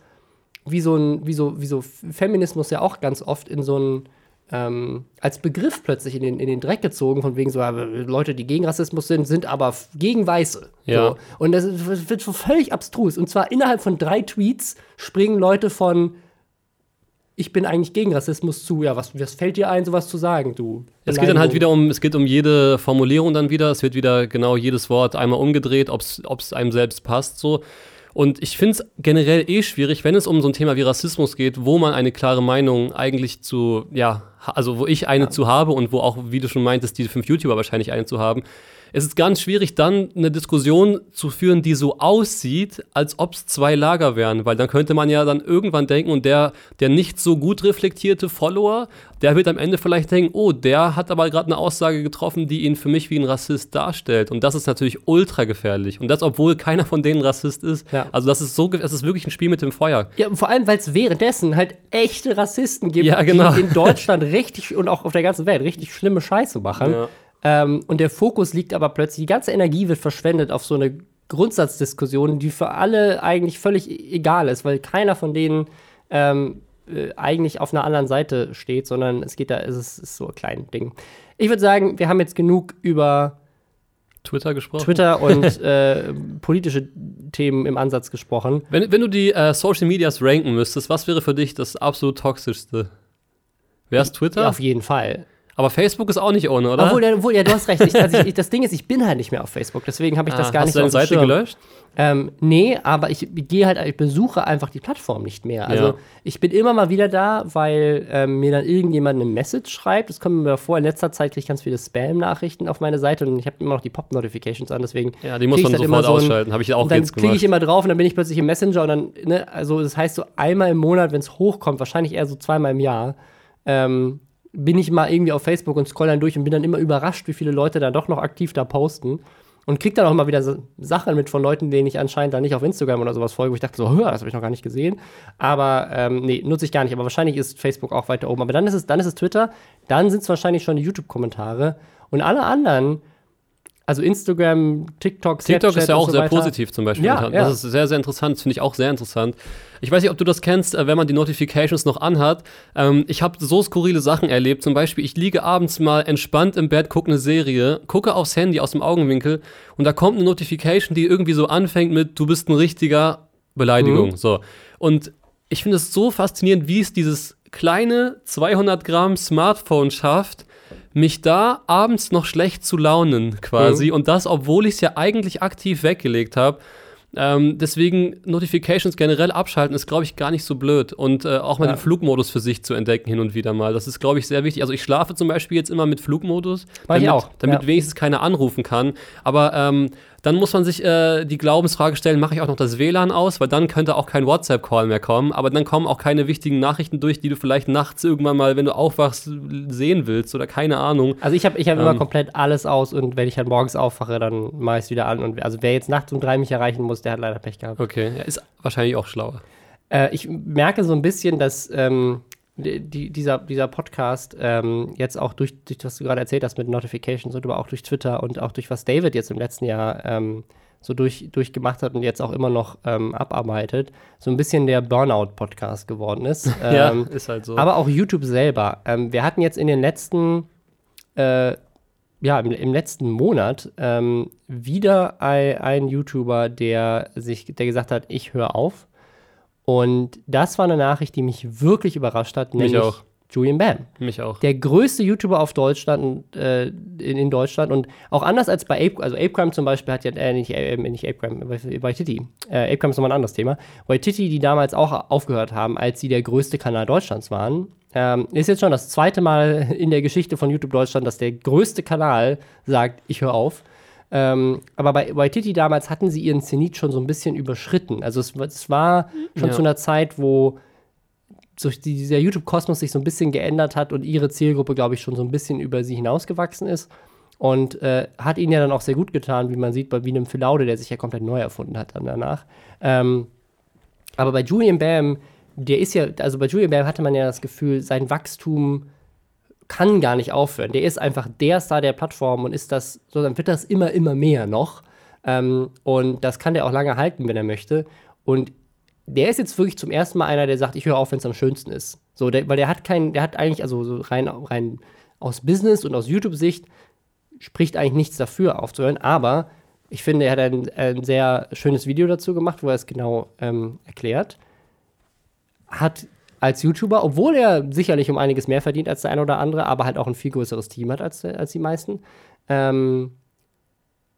wie so ein, wie so, wie so Feminismus ja auch ganz oft in so ein ähm, als Begriff plötzlich in den, in den Dreck gezogen, von wegen so, Leute, die gegen Rassismus sind, sind aber gegen Weiße. Ja. So. Und das wird so völlig abstrus. Und zwar innerhalb von drei Tweets springen Leute von ich bin eigentlich gegen Rassismus zu, ja, was, was fällt dir ein, sowas zu sagen, du? Es geht dann halt wieder um, es geht um jede Formulierung dann wieder. Es wird wieder genau jedes Wort einmal umgedreht, ob es einem selbst passt so. Und ich finde es generell eh schwierig, wenn es um so ein Thema wie Rassismus geht, wo man eine klare Meinung eigentlich zu, ja, also wo ich eine zu habe und wo auch, wie du schon meintest, die fünf YouTuber wahrscheinlich eine zu haben. Es ist ganz schwierig, dann eine Diskussion zu führen, die so aussieht, als ob es zwei Lager wären, weil dann könnte man ja dann irgendwann denken, und der, der nicht so gut reflektierte Follower, der wird am Ende vielleicht denken, oh, der hat aber gerade eine Aussage getroffen, die ihn für mich wie ein Rassist darstellt. Und das ist natürlich ultra gefährlich. Und das, obwohl keiner von denen Rassist ist. Ja. Also das ist so, es ist wirklich ein Spiel mit dem Feuer. Ja, und vor allem, weil es währenddessen halt echte Rassisten gibt, Ja, genau. die in Deutschland richtig und auch auf der ganzen Welt richtig schlimme Scheiße machen. Ja. Ähm, und der Fokus liegt aber plötzlich, die ganze Energie wird verschwendet auf so eine Grundsatzdiskussion, die für alle eigentlich völlig e- egal ist, weil keiner von denen ähm, äh, eigentlich auf einer anderen Seite steht, sondern es geht da, es ist, ist so ein kleines Ding. Ich würde sagen, wir haben jetzt genug über Twitter gesprochen. Twitter und äh, politische Themen im Ansatz gesprochen. Wenn, wenn du die äh, Social Medias ranken müsstest, was wäre für dich das absolut toxischste? Wäre es Twitter? Ja, auf jeden Fall. Aber Facebook ist auch nicht ohne, oder? Obwohl, ja, obwohl, ja, du hast recht. Ich, also ich, das Ding ist, ich bin halt nicht mehr auf Facebook, deswegen habe ich das Ah, gar hast nicht du deine dem Seite gelöscht? Ähm, nee, aber ich gehe halt, ich besuche einfach die Plattform nicht mehr. Also Ja. ich bin immer mal wieder da, weil ähm, mir dann irgendjemand eine Message schreibt. Das kommt mir vor, in letzter Zeit kriege ich ganz viele Spam-Nachrichten auf meine Seite und ich habe immer noch die Pop-Notifications an, deswegen. Ja, die muss man ich dann immer sofort so ausschalten. Habe ich auch und dann klicke ich immer drauf und dann bin ich plötzlich im Messenger und dann, ne, also das heißt so einmal im Monat, wenn es hochkommt, wahrscheinlich eher so zweimal im Jahr, ähm, bin ich mal irgendwie auf Facebook und scroll dann durch und bin dann immer überrascht, wie viele Leute da doch noch aktiv da posten. Und krieg dann auch mal wieder so Sachen mit von Leuten, denen ich anscheinend da nicht auf Instagram oder sowas folge, wo ich dachte so, hör, das habe ich noch gar nicht gesehen. Aber ähm, nee, nutze ich gar nicht. Aber wahrscheinlich ist Facebook auch weiter oben. Aber dann ist es, dann ist es Twitter, dann sind es wahrscheinlich schon die YouTube-Kommentare. Und alle anderen, also Instagram, TikTok, TikTok Snapchat ist ja auch so sehr positiv zum Beispiel. Ja, ja. Das ist sehr, sehr interessant. Das finde ich auch sehr interessant. Ich weiß nicht, ob du das kennst, äh, wenn man die Notifications noch anhat. Ähm, ich habe so skurrile Sachen erlebt. Zum Beispiel, ich liege abends mal entspannt im Bett, gucke eine Serie, gucke aufs Handy aus dem Augenwinkel und da kommt eine Notification, die irgendwie so anfängt mit, du bist ein richtiger Beleidigung. Mhm. So. Und ich finde es so faszinierend, wie es dieses kleine 200 Gramm Smartphone schafft, mich da abends noch schlecht zu launen quasi. Mhm. Und das, obwohl ich es ja eigentlich aktiv weggelegt habe. Ähm, deswegen Notifications generell abschalten ist, glaube ich, gar nicht so blöd. Und äh, auch mal Ja. den Flugmodus für sich zu entdecken hin und wieder mal. Das ist, glaube ich, sehr wichtig. Also ich schlafe zum Beispiel jetzt immer mit Flugmodus, ich damit, auch, damit ja. wenigstens keiner anrufen kann. Aber ähm, dann muss man sich äh, die Glaubensfrage stellen, mache ich auch noch das WLAN aus, weil dann könnte auch kein WhatsApp-Call mehr kommen, aber dann kommen auch keine wichtigen Nachrichten durch, die du vielleicht nachts irgendwann mal, wenn du aufwachst, sehen willst oder keine Ahnung. Also ich habe ich hab immer Ähm. komplett alles aus und wenn ich dann morgens aufwache, dann mache ich es wieder an. Und also wer jetzt nachts um drei mich erreichen muss, der hat leider Pech gehabt. Okay, ja, ist wahrscheinlich auch schlauer. Äh, ich merke so ein bisschen, dass ähm, die, dieser, dieser Podcast ähm, jetzt auch durch, durch, was du gerade erzählt hast mit Notifications und aber auch durch Twitter und auch durch was David jetzt im letzten Jahr ähm, so durch, durchgemacht hat und jetzt auch immer noch ähm, abarbeitet, so ein bisschen der Burnout-Podcast geworden ist. ja, Ähm, ist halt so. aber auch YouTube selber. Ähm, wir hatten jetzt in den letzten äh, ja, im, im letzten Monat ähm, wieder ein, ein YouTuber, der sich, der gesagt hat, ich höre auf. Und das war eine Nachricht, die mich wirklich überrascht hat, Mich nämlich auch. Julian Bam. Mich auch. Der größte YouTuber auf Deutschland, äh, in, in Deutschland und auch anders als bei Ape, also Apecrime zum Beispiel hat ja, äh, nicht, äh, nicht Apecrime, Waititi. Äh, Apecrime ist nochmal ein anderes Thema. Waititi, die damals auch aufgehört haben, als sie der größte Kanal Deutschlands waren, ähm, ist jetzt schon das zweite Mal in der Geschichte von YouTube Deutschland, dass der größte Kanal sagt, ich höre auf. Ähm, aber bei Waititi damals hatten sie ihren Zenit schon so ein bisschen überschritten. Also es, es war schon Ja. zu einer Zeit, wo so die- dieser YouTube-Kosmos sich so ein bisschen geändert hat und ihre Zielgruppe, glaube ich, schon so ein bisschen über sie hinausgewachsen ist. Und äh, hat ihnen ja dann auch sehr gut getan, wie man sieht, bei wie einem Philaude, der sich ja komplett neu erfunden hat dann danach. Ähm, aber bei Julian Bam, der ist ja, also bei Julian Bam hatte man ja das Gefühl, sein Wachstum kann gar nicht aufhören. Der ist einfach der Star der Plattform und ist das, so dann wird das immer, immer mehr noch. Ähm, und das kann der auch lange halten, wenn er möchte. Und der ist jetzt wirklich zum ersten Mal einer, der sagt, ich höre auf, wenn es am schönsten ist. So, der, weil der hat keinen, der hat eigentlich, also so rein, rein aus Business und aus YouTube-Sicht spricht eigentlich nichts dafür aufzuhören, aber ich finde, er hat ein, ein sehr schönes Video dazu gemacht, wo er es genau ähm, erklärt. Hat als YouTuber, obwohl er sicherlich um einiges mehr verdient als der eine oder andere, aber halt auch ein viel größeres Team hat als, als die meisten, ähm,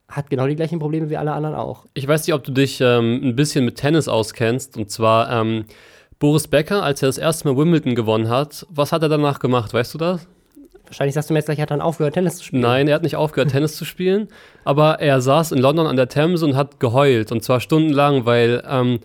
hat genau die gleichen Probleme wie alle anderen auch. Ich weiß nicht, ob du dich ähm, ein bisschen mit Tennis auskennst. Und zwar ähm, Boris Becker, als er das erste Mal Wimbledon gewonnen hat. Was hat er danach gemacht? Weißt du das? Wahrscheinlich sagst du mir jetzt gleich, er hat dann aufgehört, Tennis zu spielen. Nein, er hat nicht aufgehört, Tennis zu spielen. Aber er saß in London an der Themse und hat geheult. Und zwar stundenlang, weil ähm,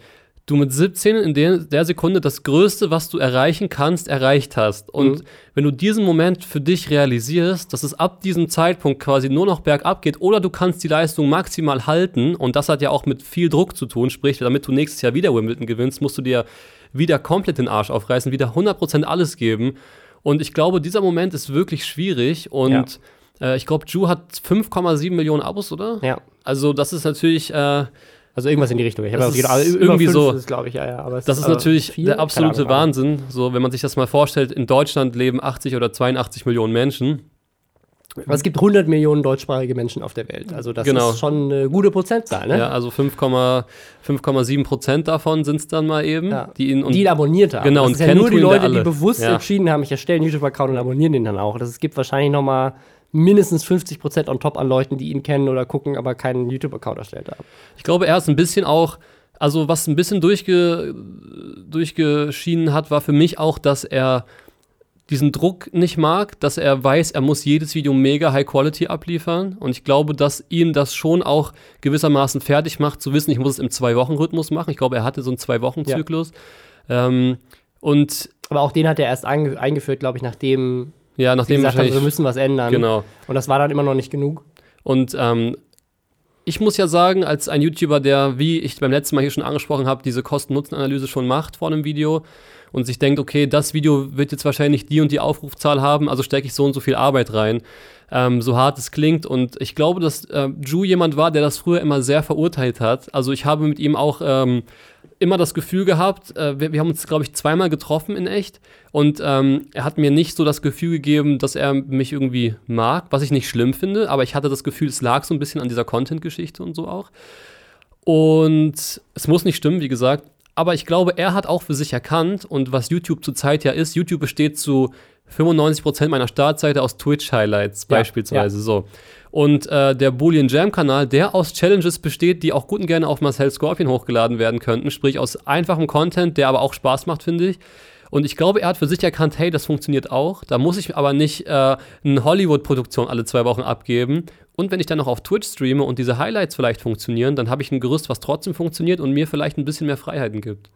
du mit 17 in der, der Sekunde das Größte, was du erreichen kannst, erreicht hast. Und Mhm. wenn du diesen Moment für dich realisierst, dass es ab diesem Zeitpunkt quasi nur noch bergab geht oder du kannst die Leistung maximal halten, und das hat ja auch mit viel Druck zu tun, sprich, damit du nächstes Jahr wieder Wimbledon gewinnst, musst du dir wieder komplett den Arsch aufreißen, wieder 100% alles geben. Und ich glaube, dieser Moment ist wirklich schwierig und äh, ich glaube, Ju hat 5,7 Millionen Abos, oder? Ja. Also das ist natürlich, äh, Also irgendwas in die Richtung. Ich Das ist gedacht, irgendwie so- ist ich, ja, ja. Das ist aber natürlich viel? der absolute Ahnung. Wahnsinn. So, wenn man sich das mal vorstellt, in Deutschland leben 80 oder 82 Millionen Menschen. Aber es gibt 100 Millionen deutschsprachige Menschen auf der Welt. Also das Genau. ist schon eine gute Prozentzahl, ne? Ja, also 5,7 5,7 Prozent davon sind es dann mal eben, Ja. die ihn und die ihn abonniert haben. Genau, das und ist ja nur die Leute, die bewusst Ja. entschieden haben, ich erstelle einen YouTube-Account und abonnieren den dann auch. Das, es gibt wahrscheinlich noch mal mindestens 50 Prozent on top an Leuten, die ihn kennen oder gucken, aber keinen YouTube-Account erstellt haben. Ich glaube, er ist ein bisschen auch, also was ein bisschen durchge, durchgeschienen hat, war für mich auch, dass er diesen Druck nicht mag, dass er weiß, er muss jedes Video mega High Quality abliefern. Und ich glaube, dass ihn das schon auch gewissermaßen fertig macht, zu wissen, ich muss es im Zwei-Wochen-Rhythmus machen. Ich glaube, er hatte so einen Zwei-Wochen-Zyklus. Ähm, und Aber auch den hat er erst einge eingeführt, glaube ich, nachdem ja, sie nachdem gesagt haben, wir müssen was ändern. genau. Und das war dann immer noch nicht genug. Und ähm, ich muss ja sagen, als ein YouTuber, der, wie ich beim letzten Mal hier schon angesprochen habe, diese Kosten-Nutzen-Analyse schon macht vor einem Video und sich denkt, okay, das Video wird jetzt wahrscheinlich die und die Aufrufzahl haben, also stecke ich so und so viel Arbeit rein. Ähm, so hart es klingt. Und ich glaube, dass äh, Ju jemand war, der das früher immer sehr verurteilt hat. Also ich habe mit ihm auch ähm, immer das Gefühl gehabt, äh, wir, wir haben uns, glaube ich, zweimal getroffen in echt. Und ähm, er hat mir nicht so das Gefühl gegeben, dass er mich irgendwie mag, was ich nicht schlimm finde, aber ich hatte das Gefühl, es lag so ein bisschen an dieser Content-Geschichte und so auch. Und es muss nicht stimmen, wie gesagt, aber ich glaube, er hat auch für sich erkannt und was YouTube zurzeit ja ist, YouTube besteht zu 95% meiner Startseite aus Twitch-Highlights Ja, beispielsweise so. Und äh, der Boolean Jam-Kanal, der aus Challenges besteht, die auch gut und gerne auf Marcel Scorpion hochgeladen werden könnten, sprich aus einfachem Content, der aber auch Spaß macht, finde ich. Und ich glaube, er hat für sich erkannt, hey, das funktioniert auch. Da muss ich aber nicht äh, eine Hollywood-Produktion alle zwei Wochen abgeben. Und wenn ich dann noch auf Twitch streame und diese Highlights vielleicht funktionieren, dann habe ich ein Gerüst, was trotzdem funktioniert und mir vielleicht ein bisschen mehr Freiheiten gibt.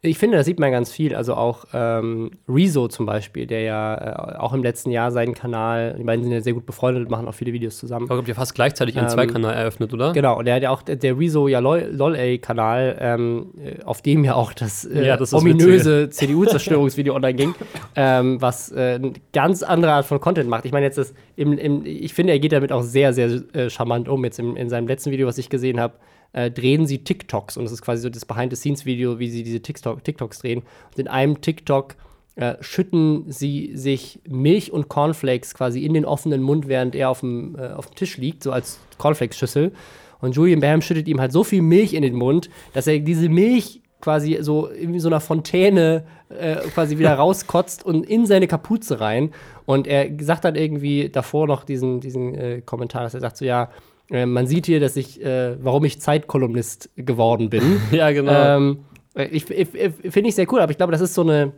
Ich finde, das sieht man ganz viel. Also auch ähm, Rezo zum Beispiel, der ja äh, auch im letzten Jahr seinen Kanal, die beiden sind ja sehr gut befreundet, machen auch viele Videos zusammen. Ich glaube, ihr fast gleichzeitig ihren Ähm, Zweikanal eröffnet, oder? Genau, und der hat ja auch, der, Rezo ja LOL-A-Kanal, ähm, äh, auf dem ja auch das, äh, Ja, das ist ominöse CDU-Zerstörungsvideo online ging, ähm, was äh, eine ganz andere Art von Content macht. Ich meine, jetzt das, im, im, ich finde, er geht damit auch sehr, sehr äh, charmant um. Jetzt im, in seinem letzten Video, was ich gesehen habe, äh, drehen sie TikToks und das ist quasi so das Behind-the-Scenes-Video, wie sie diese TikTok, TikToks drehen. Und in einem TikTok äh, schütten sie sich Milch und Cornflakes quasi in den offenen Mund, während er auf dem, äh, auf dem Tisch liegt, so als Cornflakes-Schüssel. Und Julian Bam schüttet ihm halt so viel Milch in den Mund, dass er diese Milch quasi so irgendwie so einer Fontäne äh, quasi wieder rauskotzt und in seine Kapuze rein. Und er sagt dann irgendwie davor noch diesen, diesen äh, Kommentar, dass er sagt so, ja, äh, man sieht hier, dass ich, äh, warum ich Zeitkolumnist geworden bin. Ja, genau. Ähm, ich, ich, ich finde ich sehr cool, aber ich glaube, das ist so eine.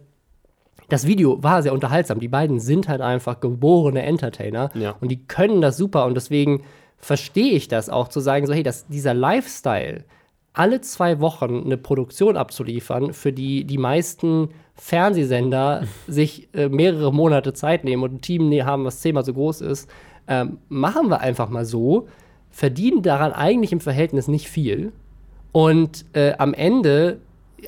Das Video war sehr unterhaltsam. Die beiden sind halt einfach geborene Entertainer Ja. und die können das super und deswegen verstehe ich das auch zu sagen, so hey, dass dieser Lifestyle alle zwei Wochen eine Produktion abzuliefern, für die die meisten Fernsehsender sich äh, mehrere Monate Zeit nehmen und ein Team haben, was zehnmal so groß ist, ähm, machen wir einfach mal so, verdienen daran eigentlich im Verhältnis nicht viel und äh, am Ende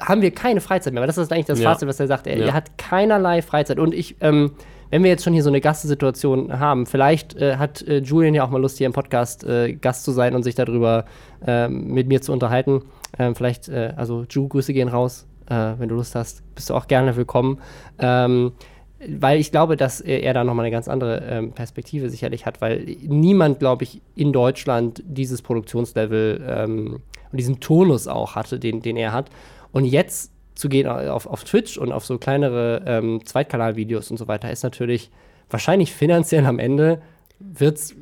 haben wir keine Freizeit mehr. Weil das ist eigentlich das Ja. Fazit, was er sagt. Er, Ja. er hat keinerlei Freizeit. Und ich, ähm, wenn wir jetzt schon hier so eine Gastsituation haben, vielleicht äh, hat äh, Julian ja auch mal Lust, hier im Podcast äh, Gast zu sein und sich darüber ähm, mit mir zu unterhalten. Ähm, vielleicht, äh, also Ju, Grüße gehen raus, äh, wenn du Lust hast. Bist du auch gerne willkommen. Ähm, weil ich glaube, dass er, da nochmal eine ganz andere ähm, Perspektive sicherlich hat, weil niemand, glaube ich, in Deutschland dieses Produktionslevel ähm, und diesen Turnus auch hatte, den, den er hat. Und jetzt zu gehen auf, auf Twitch und auf so kleinere ähm, Zweitkanalvideos und so weiter, ist natürlich wahrscheinlich finanziell am Ende wird's,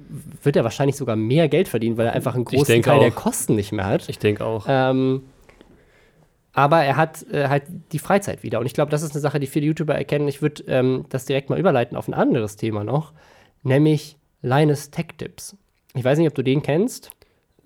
wird er wahrscheinlich sogar mehr Geld verdienen, weil er einfach einen großen Teil der auch. Kosten nicht mehr hat. Ich denke auch. Ähm, aber er hat äh, halt die Freizeit wieder. Und ich glaube, das ist eine Sache, die viele YouTuber erkennen. Ich würde ähm, das direkt mal überleiten auf ein anderes Thema noch, nämlich Linus Tech Tips. Ich weiß nicht, ob du den kennst.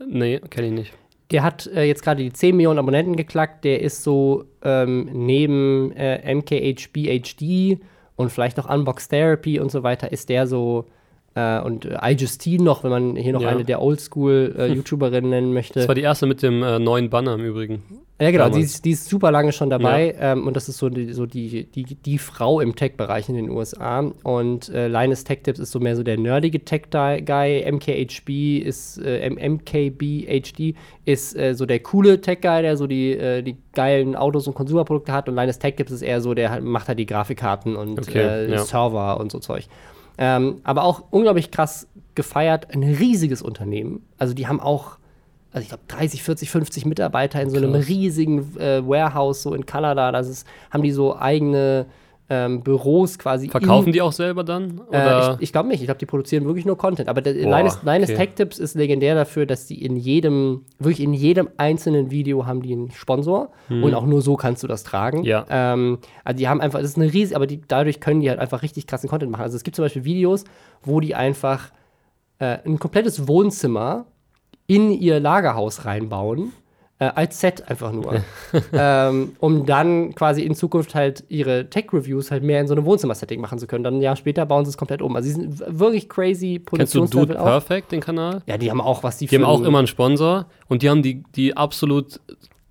nee, kenne ich nicht. Der hat äh, jetzt gerade die 10 Millionen Abonnenten geklackt. Der ist so ähm, neben äh, MKHBHD und vielleicht noch Unbox Therapy und so weiter, ist der so äh, und äh, iJustine noch, wenn man hier noch Ja. eine der Oldschool-YouTuberinnen nennen möchte. Das war die erste mit dem äh, neuen Banner im Übrigen. Ja, genau, die ist, die ist super lange schon dabei ähm, und das ist so, die, so die, die, die Frau im Tech-Bereich in den USA. Und äh, Linus Tech Tips ist so mehr so der nerdige Tech-Guy, MKHB ist, äh, MKBHD ist äh, so der coole Tech-Guy, der so die, äh, die geilen Autos und Konsumerprodukte hat und Linus Tech Tips ist eher so, der halt, macht halt die Grafikkarten und Okay, äh, ja. Server und so Zeug. Ähm, aber auch unglaublich krass gefeiert, ein riesiges Unternehmen. Also die haben auch also ich glaube 30, 40, 50 Mitarbeiter in so einem Krass. riesigen äh, Warehouse so in Kanada. Das ist, haben die so eigene ähm, Büros quasi. Verkaufen die auch selber dann? Äh, ich ich glaube nicht. Ich glaube, die produzieren wirklich nur Content. Aber der, Boah, Linus, Linus okay. Tech Tips ist legendär dafür, dass die in jedem, wirklich in jedem einzelnen Video haben die einen Sponsor. Und auch nur so kannst du das tragen. Hm. Ja. Ähm, also die haben einfach, das ist eine riesige, aber die, dadurch können die halt einfach richtig krassen Content machen. Also es gibt zum Beispiel Videos, wo die einfach äh, ein komplettes Wohnzimmer in ihr Lagerhaus reinbauen, äh, als Set einfach nur. ähm, um dann quasi in Zukunft halt ihre Tech-Reviews halt mehr in so einem Wohnzimmer-Setting machen zu können. Dann ein Jahr später bauen sie es komplett um. Also sie sind wirklich crazy Kennst du Dude Produktionslevel auch. Perfect, den Kanal? Ja, die haben auch was die Die haben auch immer einen Sponsor und die haben die, die absolut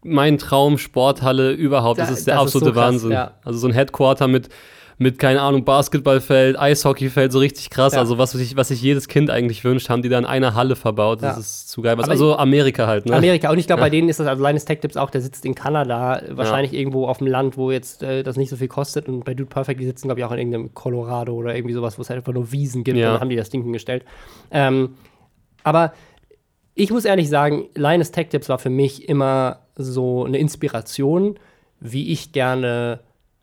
mein Traum Sporthalle überhaupt. Das Da- ist der das ist so absolute krass, Wahnsinn. ja. Also so ein Headquarter mit mit keine Ahnung Basketballfeld, Eishockeyfeld, so richtig krass. Ja. Also was sich was sich jedes Kind eigentlich wünscht, haben die da in einer Halle verbaut. Das Ja. ist zu geil. Also Amerika halt, ne? Amerika. Und ich glaube, bei denen ist das, also Linus Tech Tips auch, der sitzt in Kanada, wahrscheinlich irgendwo auf dem Land, wo jetzt äh, das nicht so viel kostet. Und bei Dude Perfect, die sitzen, glaube ich, auch in irgendeinem Colorado oder irgendwie sowas, wo es halt einfach nur Wiesen gibt. Ja. Und dann haben die das Ding hingestellt. Ähm, aber ich muss ehrlich sagen, Linus Tech Tips war für mich immer so eine Inspiration, wie ich gerne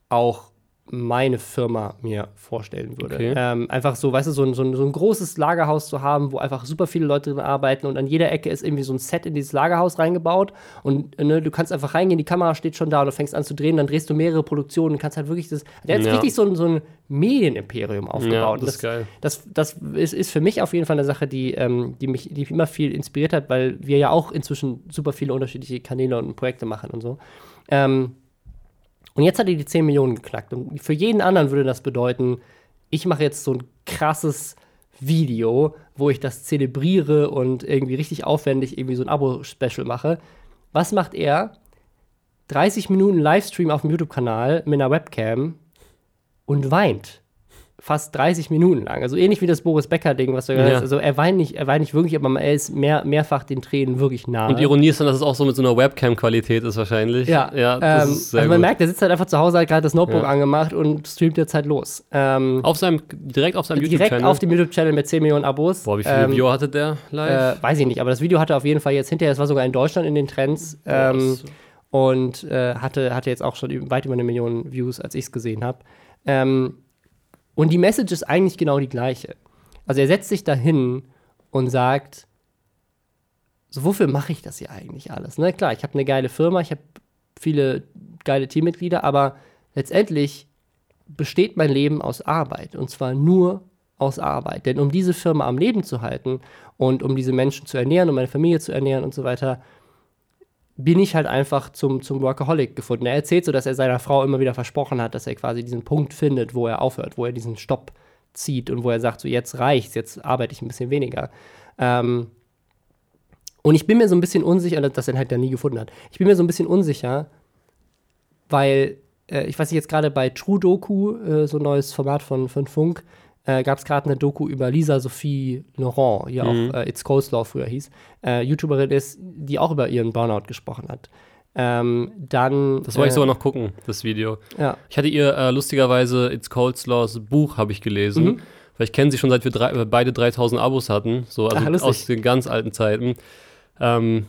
auch meine Firma mir vorstellen würde. Okay. Ähm, einfach so, weißt du, so ein, so, ein, so ein großes Lagerhaus zu haben, wo einfach super viele Leute drin arbeiten und an jeder Ecke ist irgendwie so ein Set in dieses Lagerhaus reingebaut und ne, du kannst einfach reingehen, die Kamera steht schon da und du fängst an zu drehen, dann drehst du mehrere Produktionen und kannst halt wirklich das, der hat Ja. richtig so ein, so ein Medienimperium aufgebaut. Ja, Und das ist geil. das, das ist, ist für mich auf jeden Fall eine Sache, die, ähm, die mich die mich immer viel inspiriert hat, weil wir ja auch inzwischen super viele unterschiedliche Kanäle und Projekte machen und so. Ähm, und jetzt hat er die 10 Millionen geknackt. Und für jeden anderen würde das bedeuten, ich mache jetzt so ein krasses Video, wo ich das zelebriere und irgendwie richtig aufwendig irgendwie so ein Abo-Special mache. Was macht er? 30 Minuten Livestream auf dem YouTube-Kanal mit einer Webcam und weint. Fast 30 Minuten lang. Also ähnlich wie das Boris Becker-Ding, was du gesagt Ja. hast. Also er weint nicht, er weint nicht wirklich, aber er ist mehr, mehrfach den Tränen wirklich nahe. Und Ironie ist dann, dass es auch so mit so einer Webcam-Qualität ist wahrscheinlich. Ja, ja das ähm, ist sehr also man gut. merkt, er sitzt halt einfach zu Hause, hat gerade das Notebook Ja. angemacht und streamt jetzt halt los. Ähm, auf seinem, direkt auf seinem direkt YouTube-Channel. auf dem YouTube-Channel mit 10 Millionen Abos. Boah, wie viele Ähm, Viewer hatte der live? Äh, weiß ich nicht, aber das Video hatte auf jeden Fall jetzt hinterher, es war sogar in Deutschland in den Trends Boah, ähm, und äh, hatte, hatte jetzt auch schon weit über eine Million Views, als ich es gesehen habe. Ähm, und die Message ist eigentlich genau die gleiche. Also er setzt sich dahin und sagt, so wofür mache ich das hier eigentlich alles? Ne? Klar, ich habe eine geile Firma, ich habe viele geile Teammitglieder, aber letztendlich besteht mein Leben aus Arbeit und zwar nur aus Arbeit. Denn um diese Firma am Leben zu halten und um diese Menschen zu ernähren, um meine Familie zu ernähren und so weiter, bin ich halt einfach zum, zum Workaholic gefunden. Er erzählt so, dass er seiner Frau immer wieder versprochen hat, dass er quasi diesen Punkt findet, wo er aufhört, wo er diesen Stopp zieht und wo er sagt, so jetzt reicht's, jetzt arbeite ich ein bisschen weniger. Ähm, und ich bin mir so ein bisschen unsicher, dass er halt da nie gefunden hat. Ich bin mir so ein bisschen unsicher, weil äh, ich weiß nicht, jetzt gerade bei True Doku, äh, so ein neues Format von, von Funk, äh, gab es gerade eine Doku über Lisa Sophie Laurent, die Mhm. auch äh, It's Coleslaw früher hieß, äh, YouTuberin ist, die auch über ihren Burnout gesprochen hat. Ähm, dann. das wollte ich äh, sogar noch gucken, das Video. Ja. Ich hatte ihr äh, lustigerweise It's Cold Slaws Buch habe ich gelesen. Mhm. Weil ich kenne sie schon seit wir drei, äh, beide 3000 Abos hatten. So, also Ach, aus den ganz alten Zeiten. Ähm,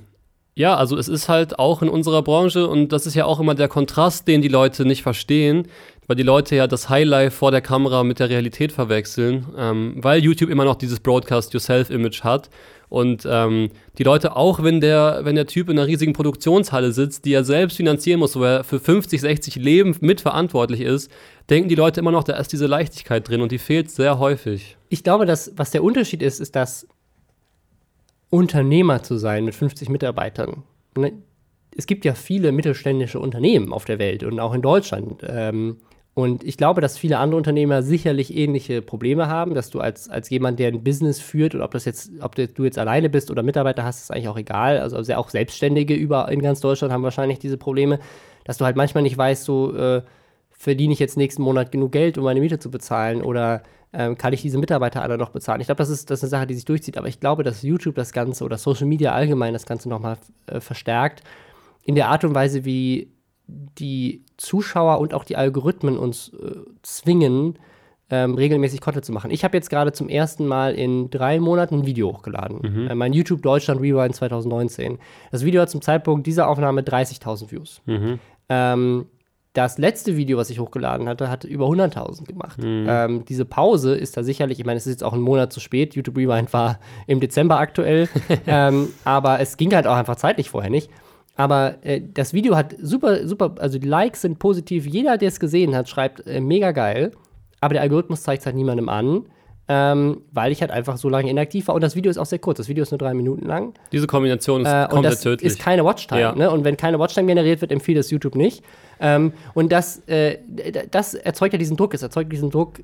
ja, also es ist halt auch in unserer Branche und das ist ja auch immer der Kontrast, den die Leute nicht verstehen, weil die Leute ja das Highlight vor der Kamera mit der Realität verwechseln, ähm, weil YouTube immer noch dieses Broadcast Yourself-Image hat und ähm, die Leute auch, wenn der, wenn der Typ in einer riesigen Produktionshalle sitzt, die er selbst finanzieren muss, wo er für 50, 60 Leben mitverantwortlich ist, denken die Leute immer noch, da ist diese Leichtigkeit drin und die fehlt sehr häufig. Ich glaube, dass, was der Unterschied ist, ist, dass Unternehmer zu sein mit 50 Mitarbeitern. Ne? Es gibt ja viele mittelständische Unternehmen auf der Welt und auch in Deutschland. Ähm, und ich glaube, dass viele andere Unternehmer sicherlich ähnliche Probleme haben, dass du als, als jemand, der ein Business führt, und ob das jetzt, ob du jetzt alleine bist oder Mitarbeiter hast, ist eigentlich auch egal. Also auch Selbstständige über in ganz Deutschland haben wahrscheinlich diese Probleme, dass du halt manchmal nicht weißt, so äh, verdiene ich jetzt nächsten Monat genug Geld, um meine Miete zu bezahlen oder ähm, kann ich diese Mitarbeiter alle noch bezahlen? Ich glaube, das ist, das ist eine Sache, die sich durchzieht, aber ich glaube, dass YouTube das Ganze oder Social Media allgemein das Ganze nochmal äh, verstärkt in der Art und Weise, wie die Zuschauer und auch die Algorithmen uns äh, zwingen, ähm, regelmäßig Content zu machen. Ich habe jetzt gerade zum ersten Mal in drei Monaten ein Video hochgeladen. Äh, mein YouTube Deutschland Rewind 2019. Das Video hat zum Zeitpunkt dieser Aufnahme 30.000 Views. Ähm, das letzte Video, was ich hochgeladen hatte, hat über 100.000 gemacht. Ähm, diese Pause ist da sicherlich, ich meine, es ist jetzt auch ein Monat zu spät. YouTube Rewind war im Dezember aktuell, ähm, aber es ging halt auch einfach zeitlich vorher nicht. Aber äh, das Video hat super, super, also die Likes sind positiv. Jeder, der es gesehen hat, schreibt äh, mega geil. Aber der Algorithmus zeigt es halt niemandem an, ähm, weil ich halt einfach so lange inaktiv war. Und das Video ist auch sehr kurz. Das Video ist nur drei Minuten lang. Diese Kombination ist Äh, und komplett das tödlich. ist keine Watchtime. Ja. Ne? Und wenn keine Watchtime generiert wird, empfiehlt es YouTube nicht. Ähm, und das, äh, das erzeugt ja diesen Druck. Es erzeugt diesen Druck,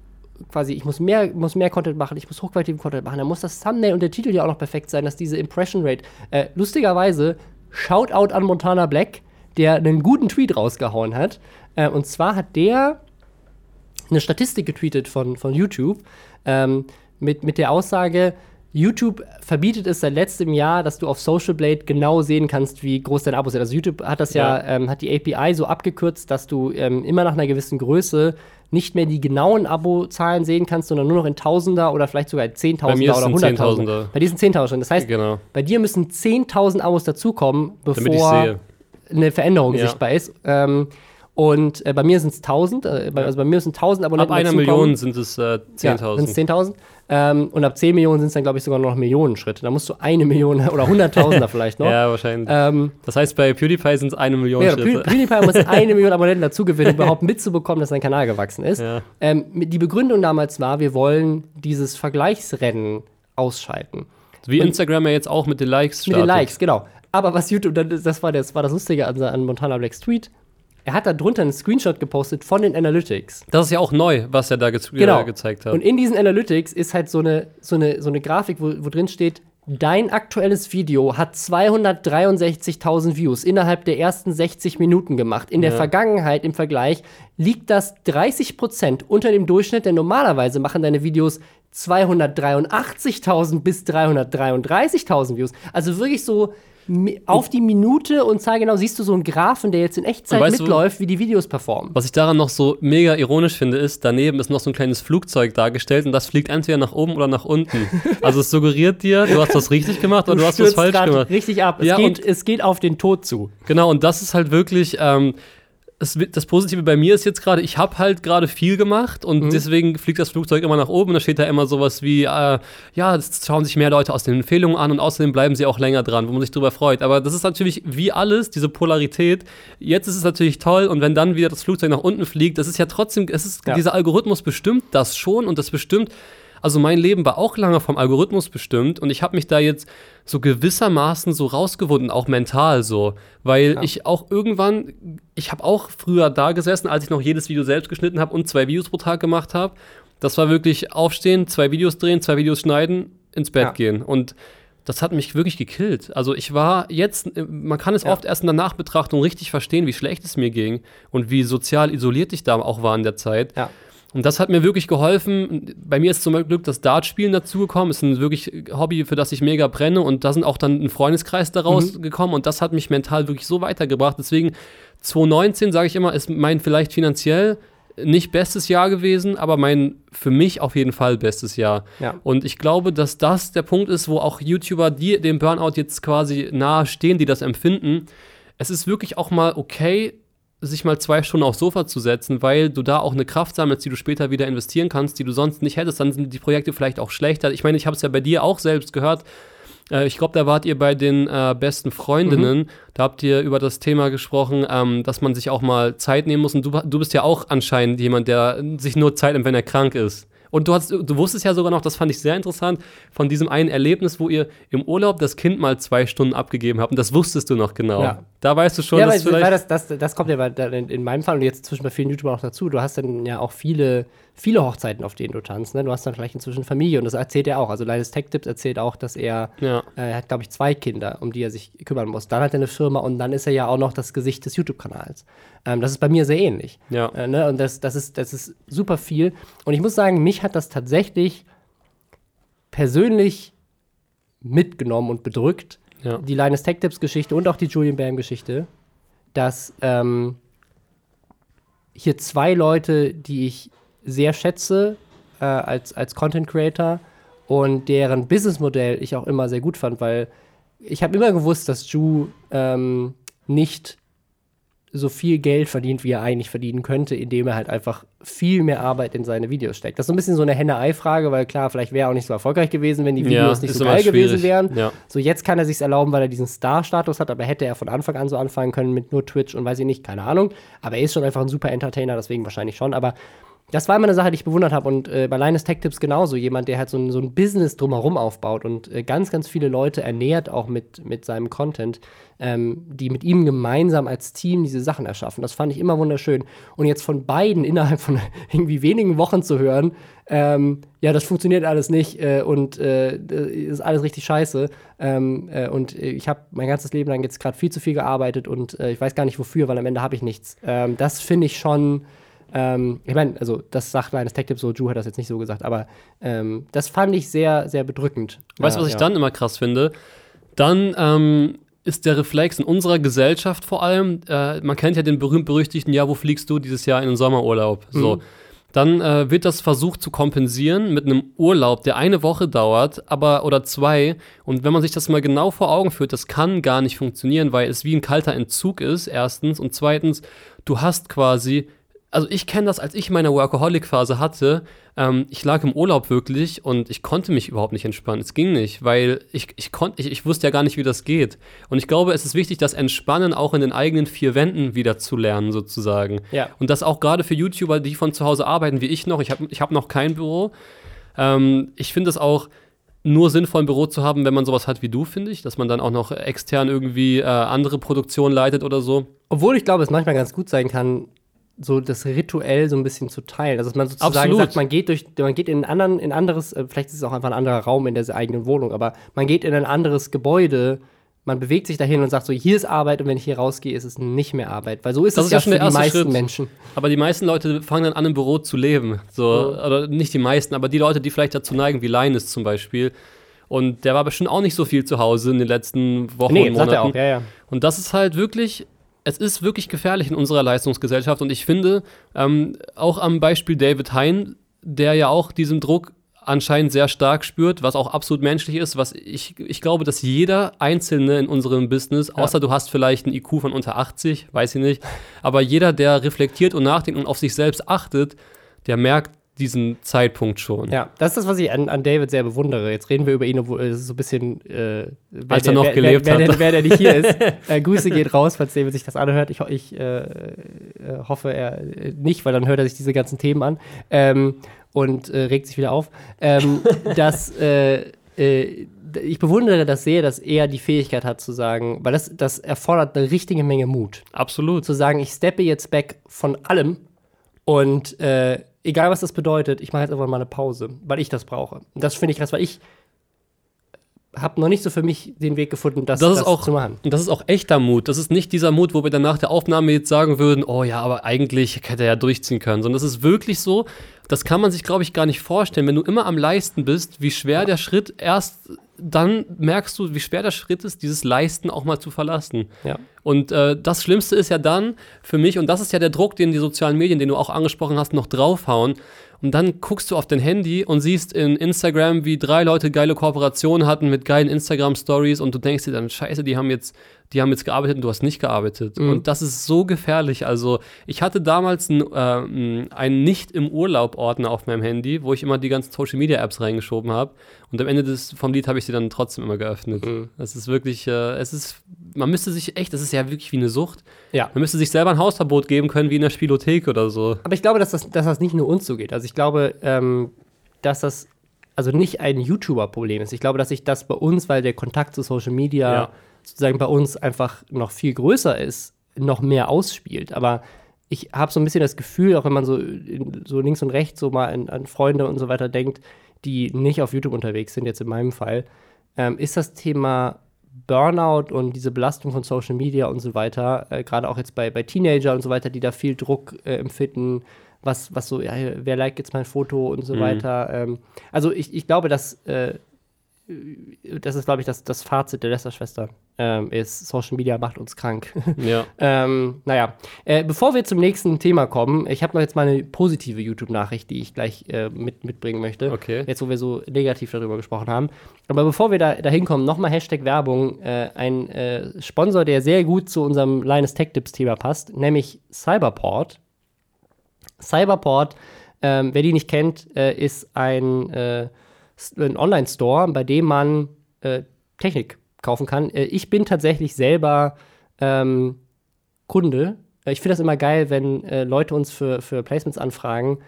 quasi, ich muss mehr, muss mehr Content machen, ich muss hochqualitativen Content machen. Dann muss das Thumbnail und der Titel ja auch noch perfekt sein, dass diese Impression Rate, äh, lustigerweise, Shoutout an Montana Black, der einen guten Tweet rausgehauen hat. Äh, und zwar hat der eine Statistik getweetet von, von YouTube ähm, mit, mit der Aussage, YouTube verbietet es seit letztem Jahr, dass du auf Social Blade genau sehen kannst, wie groß deine Abos sind. Also YouTube hat das ja, Ja. ähm, hat die API so abgekürzt, dass du ähm, immer nach einer gewissen Größe nicht mehr die genauen Abozahlen sehen kannst, sondern nur noch in Tausender oder vielleicht sogar in Zehntausender oder sind Hunderttausender. Zehntausender. Bei diesen Zehntausend. Das heißt, Genau. bei dir müssen 10.000 Abos dazukommen, bevor eine Veränderung Ja. sichtbar ist. Ähm, und äh, bei mir sind es 1000, äh, bei, also bei mir sind 1000 Ab Abonnenten. einer dazukommen. Million sind es äh, Ja, 10.000. sind's 10.000. Ähm, und ab 10 Millionen sind es dann, glaube ich, sogar noch Millionen Schritte. Da musst du eine Million oder Hunderttausender vielleicht noch. ja, wahrscheinlich. Ähm, das heißt, bei PewDiePie sind es eine Million ja, Schritte. Pew- PewDiePie muss eine Million Abonnenten dazu gewinnen, um überhaupt mitzubekommen, dass sein Kanal gewachsen ist. Ja. Ähm, mit- die Begründung damals war, wir wollen dieses Vergleichsrennen ausschalten. Wie Instagram ja jetzt auch mit den Likes Mit startet. den Likes, genau. Aber was YouTube, das war das, war das Lustige an, an Montana Blacks Tweet. Er hat da drunter einen Screenshot gepostet von den Analytics. Das ist ja auch neu, was er da ge Genau. gezeigt hat. Und in diesen Analytics ist halt so eine, so eine, so eine Grafik, wo, wo drin steht, dein aktuelles Video hat 263.000 Views innerhalb der ersten 60 Minuten gemacht. In der Ja. Vergangenheit im Vergleich liegt das 30% unter dem Durchschnitt, denn normalerweise machen deine Videos 283.000 bis 333.000 Views. Also wirklich so auf die Minute und zahl genau siehst du so einen Graphen, der jetzt in Echtzeit weißt du- mitläuft, wie die Videos performen. Was ich daran noch so mega ironisch finde, ist, daneben ist noch so ein kleines Flugzeug dargestellt und das fliegt entweder nach oben oder nach unten. Also es suggeriert dir, du hast was richtig gemacht oder du, hast was stürzt falsch gemacht. richtig ab. Es, Ja, geht, es geht auf den Tod zu. Genau, und das ist halt wirklich, ähm, es, das Positive bei mir ist jetzt gerade, ich habe halt gerade viel gemacht und Mhm. deswegen fliegt das Flugzeug immer nach oben. Da steht da immer sowas wie, äh, ja, das schauen sich mehr Leute aus den Empfehlungen an und außerdem bleiben sie auch länger dran, wo man sich drüber freut. Aber das ist natürlich wie alles, diese Polarität. Jetzt ist es natürlich toll und wenn dann wieder das Flugzeug nach unten fliegt, das ist ja trotzdem, es ist, Ja. dieser Algorithmus bestimmt das schon und das bestimmt also mein Leben war auch lange vom Algorithmus bestimmt und ich habe mich da jetzt so gewissermaßen so rausgewunden, auch mental so, weil Ja. ich auch irgendwann, ich habe auch früher da gesessen, als ich noch jedes Video selbst geschnitten habe und zwei Videos pro Tag gemacht habe. Das war wirklich aufstehen, zwei Videos drehen, zwei Videos schneiden, ins Bett Ja. gehen und das hat mich wirklich gekillt. Also ich war jetzt, äh, man kann es Ja. oft erst in der Nachbetrachtung richtig verstehen, wie schlecht es mir ging und wie sozial isoliert ich da auch war in der Zeit. Ja. Und das hat mir wirklich geholfen. Bei mir ist zum Glück das Dartspielen dazugekommen. Ist ein wirklich Hobby, für das ich mega brenne. Und da sind auch dann ein Freundeskreis daraus gekommen. Und das hat mich mental wirklich so weitergebracht. Deswegen 2019, sage ich immer, ist mein vielleicht finanziell nicht bestes Jahr gewesen, aber mein für mich auf jeden Fall bestes Jahr. Ja. Und ich glaube, dass das der Punkt ist, wo auch YouTuber, die dem Burnout jetzt quasi nahe stehen, die das empfinden, es ist wirklich auch mal okay, sich mal zwei Stunden aufs Sofa zu setzen, weil du da auch eine Kraft sammelst, die du später wieder investieren kannst, die du sonst nicht hättest. Dann sind die Projekte vielleicht auch schlechter. Ich meine, ich habe es ja bei dir auch selbst gehört. Äh, ich glaube, da wart ihr bei den äh, besten Freundinnen. Da habt ihr über das Thema gesprochen, ähm, dass man sich auch mal Zeit nehmen muss. Und du, du bist ja auch anscheinend jemand, der sich nur Zeit nimmt, wenn er krank ist. Und du, hast, du wusstest ja sogar noch, das fand ich sehr interessant, von diesem einen Erlebnis, wo ihr im Urlaub das Kind mal zwei Stunden abgegeben habt. Und das wusstest du noch genau. Ja. Da weißt du schon, ja, dass weil, weil vielleicht. das, das, das kommt ja in meinem Fall und jetzt zwischen bei vielen YouTubern auch dazu. Du hast dann ja auch viele, viele Hochzeiten, auf denen du tanzt. Ne? Du hast dann vielleicht inzwischen Familie und das erzählt er auch. Also Linus Tech Tips erzählt auch, dass er, Ja. äh, hat, glaube ich, zwei Kinder, um die er sich kümmern muss. Dann hat er eine Firma und dann ist er ja auch noch das Gesicht des YouTube-Kanals. Ähm, das ist bei mir sehr ähnlich. Ja. Äh, ne? Und das, das, ist, das ist super viel. Und ich muss sagen, mich hat das tatsächlich persönlich mitgenommen und bedrückt, Ja. die Linus Tech Tips Geschichte und auch die Julian Bam Geschichte, dass ähm, hier zwei Leute, die ich sehr schätze äh, als, als Content Creator und deren Businessmodell ich auch immer sehr gut fand, weil ich habe immer gewusst, dass Ju ähm, nicht so viel Geld verdient, wie er eigentlich verdienen könnte, indem er halt einfach viel mehr Arbeit in seine Videos steckt. Das ist so ein bisschen so eine Henne-Ei-Frage, weil klar, vielleicht wäre er auch nicht so erfolgreich gewesen, wenn die Ja, Videos nicht ist so geil gewesen wären. Ja. So, jetzt kann er sich erlauben, weil er diesen Star-Status hat, aber hätte er von Anfang an so anfangen können mit nur Twitch und weiß ich nicht, keine Ahnung. Aber er ist schon einfach ein super Entertainer, deswegen wahrscheinlich schon. Aber das war immer eine Sache, die ich bewundert habe. Und äh, bei Linus Tech Tips genauso. Jemand, der halt so ein, so ein Business drumherum aufbaut und äh, ganz, ganz viele Leute ernährt, auch mit, mit seinem Content, ähm, die mit ihm gemeinsam als Team diese Sachen erschaffen. Das fand ich immer wunderschön. Und jetzt von beiden innerhalb von irgendwie wenigen Wochen zu hören, ähm, ja, das funktioniert alles nicht äh, und äh, ist alles richtig scheiße. Ähm, äh, und äh, ich habe mein ganzes Leben lang jetzt gerade viel zu viel gearbeitet und äh, ich weiß gar nicht wofür, weil am Ende habe ich nichts. Ähm, das finde ich schon. Ähm, ich meine, also das sagt Linus Tech Tips so, Ju hat das jetzt nicht so gesagt, aber ähm, das fand ich sehr, sehr bedrückend. Weißt du, was ich ja. dann immer krass finde? Dann ähm, ist der Reflex in unserer Gesellschaft vor allem, äh, man kennt ja den berühmt-berüchtigten, ja, wo fliegst du dieses Jahr in den Sommerurlaub? So. Mhm. Dann äh, wird das versucht zu kompensieren mit einem Urlaub, der eine Woche dauert, aber oder zwei. Und wenn man sich das mal genau vor Augen führt, das kann gar nicht funktionieren, weil es wie ein kalter Entzug ist, erstens. Und zweitens, du hast quasi also ich kenne das, als ich meine Workaholic-Phase hatte. Ähm, ich lag im Urlaub wirklich und ich konnte mich überhaupt nicht entspannen. Es ging nicht, weil ich, ich, konnt, ich, ich wusste ja gar nicht, wie das geht. Und ich glaube, es ist wichtig, das Entspannen auch in den eigenen vier Wänden wieder zu lernen, sozusagen. Ja. Und das auch gerade für YouTuber, die von zu Hause arbeiten, wie ich noch. Ich habe ich hab noch kein Büro. Ähm, ich finde es auch nur sinnvoll, ein Büro zu haben, wenn man sowas hat wie du, finde ich. Dass man dann auch noch extern irgendwie äh, andere Produktionen leitet oder so. Obwohl ich glaube, es manchmal ganz gut sein kann, so das rituell so ein bisschen zu teilen. Also dass man sozusagen Absolut. sagt, man geht durch, man geht in einen anderen, in ein anderes, äh, vielleicht ist es auch einfach ein anderer Raum in der eigenen Wohnung, aber man geht in ein anderes Gebäude, man bewegt sich dahin und sagt so, hier ist Arbeit und wenn ich hier rausgehe, ist es nicht mehr Arbeit. Weil so ist Das es ja schon für die meisten Schritt. Menschen. Aber die meisten Leute fangen dann an, im Büro zu leben. So, Oder nicht die meisten, aber die Leute, die vielleicht dazu neigen, wie Linus zum Beispiel. Und der war bestimmt auch nicht so viel zu Hause in den letzten Wochen Nee, und Monaten. er auch, ja, ja. Und das ist halt wirklich, es ist wirklich gefährlich in unserer Leistungsgesellschaft. Und ich finde, ähm, auch am Beispiel David Hein, der ja auch diesen Druck anscheinend sehr stark spürt, was auch absolut menschlich ist, was ich, ich glaube, dass jeder Einzelne in unserem Business, außer du hast vielleicht einen IQ von unter 80, weiß ich nicht, aber jeder, der reflektiert und nachdenkt und auf sich selbst achtet, der merkt diesen Zeitpunkt schon. Ja, das ist das, was ich an, an David sehr bewundere. Jetzt reden wir über ihn, obwohl es ist so ein bisschen. Äh, Als er der- noch wer, gelebt wer, wer, hat. wer der nicht hier ist. Äh, Grüße geht raus, falls David sich das anhört. Ich, ich äh, äh, hoffe, er äh, nicht, weil dann hört er sich diese ganzen Themen an ähm, und äh, regt sich wieder auf. Ähm, dass. Äh, äh, ich bewundere das sehr, dass er die Fähigkeit hat zu sagen, weil das, das erfordert eine richtige Menge Mut Absolut. zu sagen, ich steppe jetzt back von allem und äh, egal was das bedeutet, ich mache jetzt einfach mal eine Pause, weil ich das brauche. Und das finde ich krass, weil ich habe noch nicht so für mich den Weg gefunden, das, Das ist auch, zu machen. und das ist auch echter Mut. Das ist nicht dieser Mut, wo wir dann nach der Aufnahme jetzt sagen würden, oh ja, aber eigentlich hätte er ja durchziehen können, sondern das ist wirklich so, das kann man sich, glaube ich, gar nicht vorstellen. Wenn du immer am Leisten bist, wie schwer der Schritt erst, dann merkst du, wie schwer der Schritt ist, dieses Leisten auch mal zu verlassen. Ja. Und äh, das Schlimmste ist ja dann für mich, und das ist ja der Druck, den die sozialen Medien, den du auch angesprochen hast, noch draufhauen. Und dann guckst du auf dein Handy und siehst in Instagram, wie drei Leute geile Kooperationen hatten mit geilen Instagram-Stories und du denkst dir dann, scheiße, die haben jetzt, die haben jetzt gearbeitet und du hast nicht gearbeitet. Und das ist so gefährlich. Also ich hatte damals ein, äh, einen nicht im Urlaub-Ordner auf meinem Handy, wo ich immer die ganzen Social-Media-Apps reingeschoben habe. Und am Ende des, vom Lied habe ich sie dann trotzdem immer geöffnet. Das ist wirklich, äh, es ist, man müsste sich echt, das ist ja wirklich wie eine Sucht. Ja. Man müsste sich selber ein Hausverbot geben können, wie in der Spielothek oder so. Aber ich glaube, dass das, dass das nicht nur uns so geht. Also ich glaube, ähm, dass das also nicht ein YouTuber-Problem ist. Ich glaube, dass sich das bei uns, weil der Kontakt zu Social Media Ja. Sozusagen bei uns einfach noch viel größer ist, noch mehr ausspielt. Aber ich habe so ein bisschen das Gefühl, auch wenn man so, so links und rechts so mal an, an Freunde und so weiter denkt, die nicht auf YouTube unterwegs sind, jetzt in meinem Fall, ähm, ist das Thema Burnout und diese Belastung von Social Media und so weiter, äh, gerade auch jetzt bei, bei Teenager und so weiter, die da viel Druck äh, empfinden, was, was so, ja, wer liked jetzt mein Foto und so Mhm. weiter. Ähm, also ich, ich glaube, dass äh, das ist, glaube ich, das, das Fazit der Lester-Schwester ähm, ist, Social Media macht uns krank. Ja. ähm, naja, äh, bevor wir zum nächsten Thema kommen, ich habe noch jetzt mal eine positive YouTube-Nachricht, die ich gleich äh, mit, mitbringen möchte. Okay. Jetzt, wo wir so negativ darüber gesprochen haben. Aber bevor wir da, da hinkommen, nochmal Hashtag Werbung. Äh, ein äh, Sponsor, der sehr gut zu unserem Linus Tech Tips-Thema passt, nämlich Cyberport. Cyberport, ähm, wer die nicht kennt, äh, ist ein, ein Online-Store, bei dem man äh, Technik kaufen kann. Äh, ich bin tatsächlich selber ähm, Kunde. Äh, Ich finde das immer geil, wenn äh, Leute uns für, für Placements anfragen,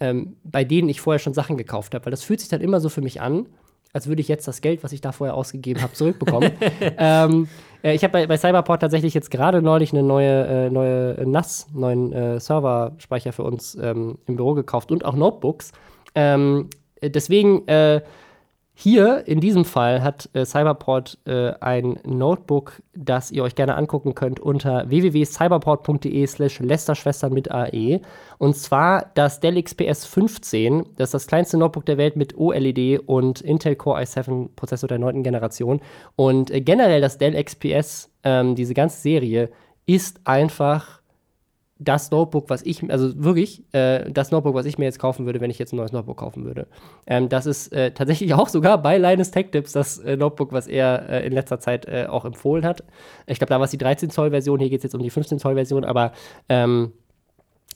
ähm, bei denen ich vorher schon Sachen gekauft habe. Weil das fühlt sich dann immer so für mich an, als würde ich jetzt das Geld, was ich da vorher ausgegeben habe, zurückbekommen. ähm, äh, ich habe bei, bei Cyberport tatsächlich jetzt gerade neulich eine neue, äh, neue äh, NAS, neuen äh, Serverspeicher für uns ähm, im Büro gekauft und auch Notebooks. Ähm, äh, deswegen äh, hier in diesem Fall hat äh, Cyberport äh, ein Notebook, das ihr euch gerne angucken könnt unter www.cyberport.de slash Lästerschwestern mit AE. Und zwar das Dell XPS 15. Das ist das kleinste Notebook der Welt mit OLED und Intel Core i7 Prozessor der neunten Generation. Und äh, generell das Dell XPS, ähm, diese ganze Serie, ist einfach das Notebook, was ich, also wirklich, äh, das Notebook, was ich mir jetzt kaufen würde, wenn ich jetzt ein neues Notebook kaufen würde. Ähm, das ist äh, tatsächlich auch sogar bei Linus Tech Tips das äh, Notebook, was er äh, in letzter Zeit äh, auch empfohlen hat. Ich glaube, da war es die 13 Zoll Version, hier geht es jetzt um die 15 Zoll Version, aber ähm,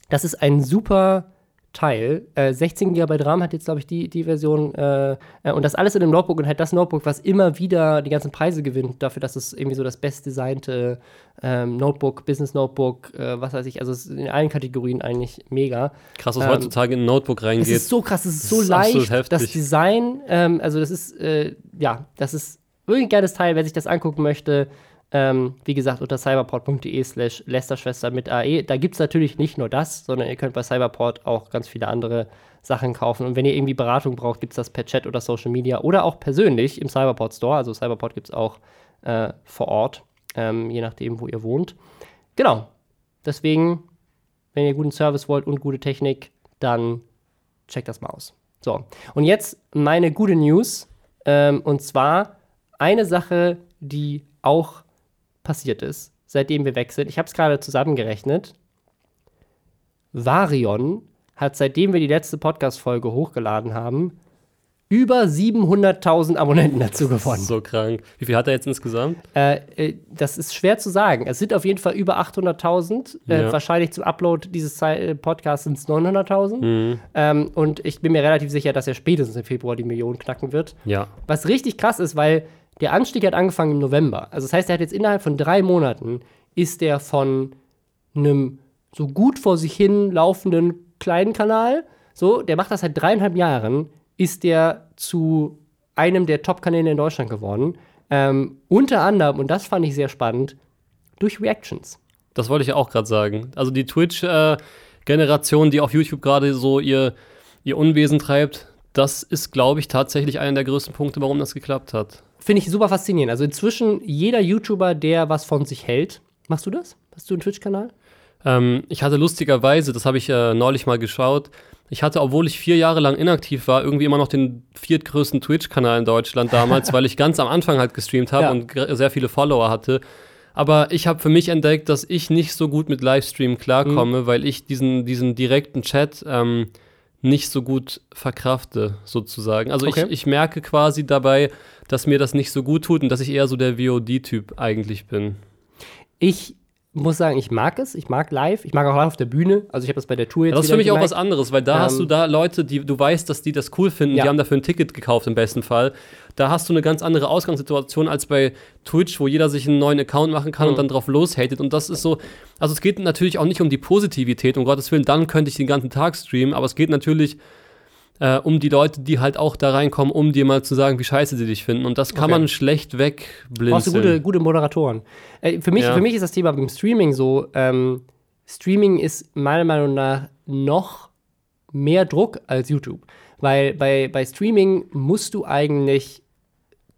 das ist ein super Teil. Äh, 16 GB RAM hat jetzt, glaube ich, die, die Version. Äh, äh, und das alles in einem Notebook und halt das Notebook, was immer wieder die ganzen Preise gewinnt, dafür, dass es irgendwie so das bestdesignte ähm, Notebook, Business Notebook, äh, was weiß ich, also es ist in allen Kategorien eigentlich mega. Krass, was Ähm, heutzutage in ein Notebook Es reingeht. ist so krass, es ist Das so ist leicht, das. Design, ähm, also das ist, äh, ja, das ist wirklich ein geiles Teil, wer sich das angucken möchte. Ähm, wie gesagt, unter cyberport.de slash Lästerschwester mit AE. Da gibt es natürlich nicht nur das, sondern ihr könnt bei Cyberport auch ganz viele andere Sachen kaufen. Und wenn ihr irgendwie Beratung braucht, gibt es das per Chat oder Social Media oder auch persönlich im Cyberport Store. Also Cyberport gibt es auch äh, vor Ort, ähm, je nachdem, wo ihr wohnt. Genau. Deswegen, wenn ihr guten Service wollt und gute Technik, dann checkt das mal aus. So, und jetzt meine gute News. Ähm, und zwar eine Sache, die auch passiert ist, seitdem wir weg sind. Ich habe es gerade zusammengerechnet. Varion hat, seitdem wir die letzte Podcast-Folge hochgeladen haben, über 700.000 Abonnenten dazu gewonnen. So krank. Wie viel hat er jetzt insgesamt? Äh, äh, das ist schwer zu sagen. Es sind auf jeden Fall über 800.000. Äh, Ja. Wahrscheinlich zum Upload dieses äh, Podcasts sind es 900.000. Ähm, und ich bin mir relativ sicher, dass er spätestens im Februar die Million knacken wird. Ja. Was richtig krass ist, weil der Anstieg hat angefangen im November. Also das heißt, er hat jetzt innerhalb von drei Monaten ist der von einem so gut vor sich hin laufenden kleinen Kanal, so, der macht das seit dreieinhalb Jahren, ist der zu einem der Top-Kanäle in Deutschland geworden. Ähm, unter anderem, und das fand ich sehr spannend, durch Reactions. Das wollte ich auch gerade sagen. Also die Twitch-Generation, die auf YouTube gerade so ihr, ihr Unwesen treibt, das ist, glaube ich, tatsächlich einer der größten Punkte, warum das geklappt hat. Finde ich super faszinierend. Also inzwischen jeder YouTuber, der was von sich hält. Machst du das? Hast du einen Twitch-Kanal? Ähm, ich hatte lustigerweise, das habe ich äh, neulich mal geschaut, ich hatte, obwohl ich vier Jahre lang inaktiv war, irgendwie immer noch den viertgrößten Twitch-Kanal in Deutschland damals, weil ich ganz am Anfang halt gestreamt habe Ja. und sehr viele Follower hatte. Aber ich habe für mich entdeckt, dass ich nicht so gut mit Livestream klarkomme, weil ich diesen, diesen direkten Chat ähm, nicht so gut verkrafte, sozusagen. Also Okay. ich, ich merke quasi dabei, dass mir das nicht so gut tut und dass ich eher so der VOD-Typ eigentlich bin. Ich muss sagen, ich mag es. Ich mag live. Ich mag auch live auf der Bühne. Also ich habe das bei der Tour jetzt Das ist für mich auch gemerkt. was anderes, weil da hast Ähm, du da Leute, die du weißt, dass die das cool finden, Ja. die haben dafür ein Ticket gekauft im besten Fall. Da hast du eine ganz andere Ausgangssituation als bei Twitch, wo jeder sich einen neuen Account machen kann Mhm. und dann drauf loshatet. Und das ist so, also es geht natürlich auch nicht um die Positivität, um Gottes Willen, dann könnte ich den ganzen Tag streamen, aber es geht natürlich äh, um die Leute, die halt auch da reinkommen, um dir mal zu sagen, wie scheiße sie dich finden. Und das kann Okay. man schlecht wegblinzeln. Brauchst du gute, gute Moderatoren. Äh, für, mich, Ja. für mich ist das Thema beim Streaming so, ähm, Streaming ist meiner Meinung nach noch mehr Druck als YouTube. Weil bei, bei Streaming musst du eigentlich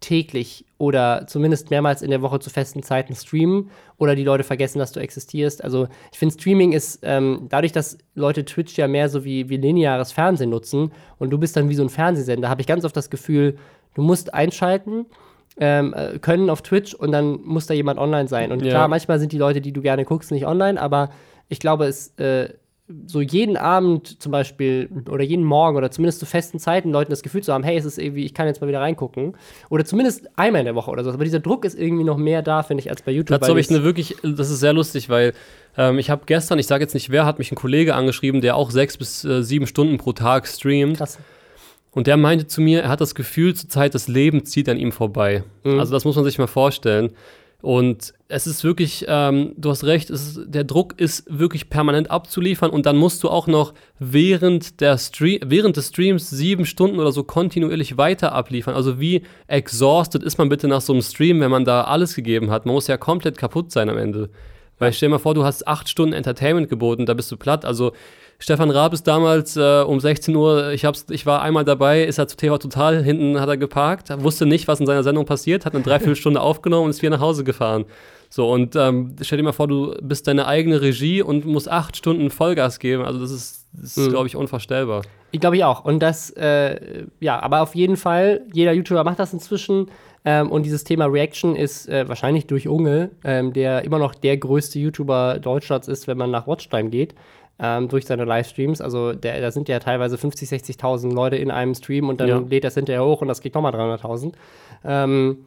täglich oder zumindest mehrmals in der Woche zu festen Zeiten streamen oder die Leute vergessen, dass du existierst. Also ich finde, Streaming ist ähm, dadurch, dass Leute Twitch ja mehr so wie, wie lineares Fernsehen nutzen und du bist dann wie so ein Fernsehsender, habe ich ganz oft das Gefühl, du musst einschalten ähm, äh, können auf Twitch und dann muss da jemand online sein. Und Ja. klar, manchmal sind die Leute, die du gerne guckst, nicht online, aber ich glaube, es äh, so jeden Abend zum Beispiel oder jeden Morgen oder zumindest zu festen Zeiten Leuten das Gefühl zu haben, hey, es ist irgendwie, ich kann jetzt mal wieder reingucken. Oder zumindest einmal in der Woche oder so. Aber dieser Druck ist irgendwie noch mehr da, finde ich, als bei YouTube. Dazu habe ich eine wirklich, das ist sehr lustig, weil ähm, ich habe gestern, ich sage jetzt nicht wer, hat mich ein Kollege angeschrieben, der auch sechs bis äh, sieben Stunden pro Tag streamt. Krass. Und der meinte zu mir, er hat das Gefühl, zur Zeit das Leben zieht an ihm vorbei. Mhm. Also das muss man sich mal vorstellen. Und es ist wirklich, ähm, du hast recht, ist, der Druck ist wirklich permanent abzuliefern und dann musst du auch noch während, der Stre während des Streams sieben Stunden oder so kontinuierlich weiter abliefern. Also wie exhausted ist man bitte nach so einem Stream, wenn man da alles gegeben hat? Man muss ja komplett kaputt sein am Ende. Weil stell dir mal vor, du hast acht Stunden Entertainment geboten, da bist du platt. Also Stefan Raab ist damals äh, um 16 Uhr, ich, hab's, ich war einmal dabei, ist er zu TV Total, hinten hat er geparkt, wusste nicht, was in seiner Sendung passiert, hat eine Dreiviertelstunde aufgenommen und ist wieder nach Hause gefahren. So, und ähm, stell dir mal vor, du bist deine eigene Regie und musst acht Stunden Vollgas geben. Also das ist, das ist Mhm. glaube ich, unvorstellbar. Ich glaube ich auch. Und das, äh, ja, aber auf jeden Fall, jeder YouTuber macht das inzwischen. Ähm, und dieses Thema Reaction ist äh, wahrscheinlich durch Unge, ähm, der immer noch der größte YouTuber Deutschlands ist, wenn man nach Watchtime geht, ähm, durch seine Livestreams. Also der, da sind ja teilweise 50, 60.000 Leute in einem Stream und dann Ja. lädt das hinterher hoch und das kriegt nochmal 300.000. Ähm,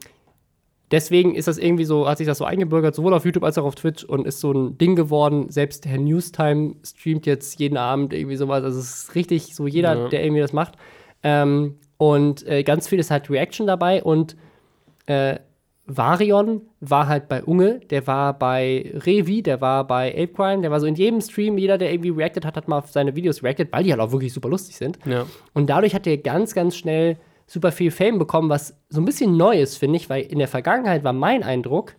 deswegen ist das irgendwie so, hat sich das so eingebürgert, sowohl auf YouTube als auch auf Twitch und ist so ein Ding geworden. Selbst Herr Newstime streamt jetzt jeden Abend irgendwie sowas. Also es ist richtig so jeder, Ja. der irgendwie das macht. Ähm, und äh, ganz viel ist halt Reaction dabei und äh, Varion war halt bei Unge, der war bei Revi, der war bei Apecrime, der war so in jedem Stream, jeder, der irgendwie reacted hat, hat mal auf seine Videos reacted, weil die halt auch wirklich super lustig sind. Ja. Und dadurch hat er ganz, ganz schnell super viel Fame bekommen, was so ein bisschen neu ist, finde ich, weil in der Vergangenheit war mein Eindruck,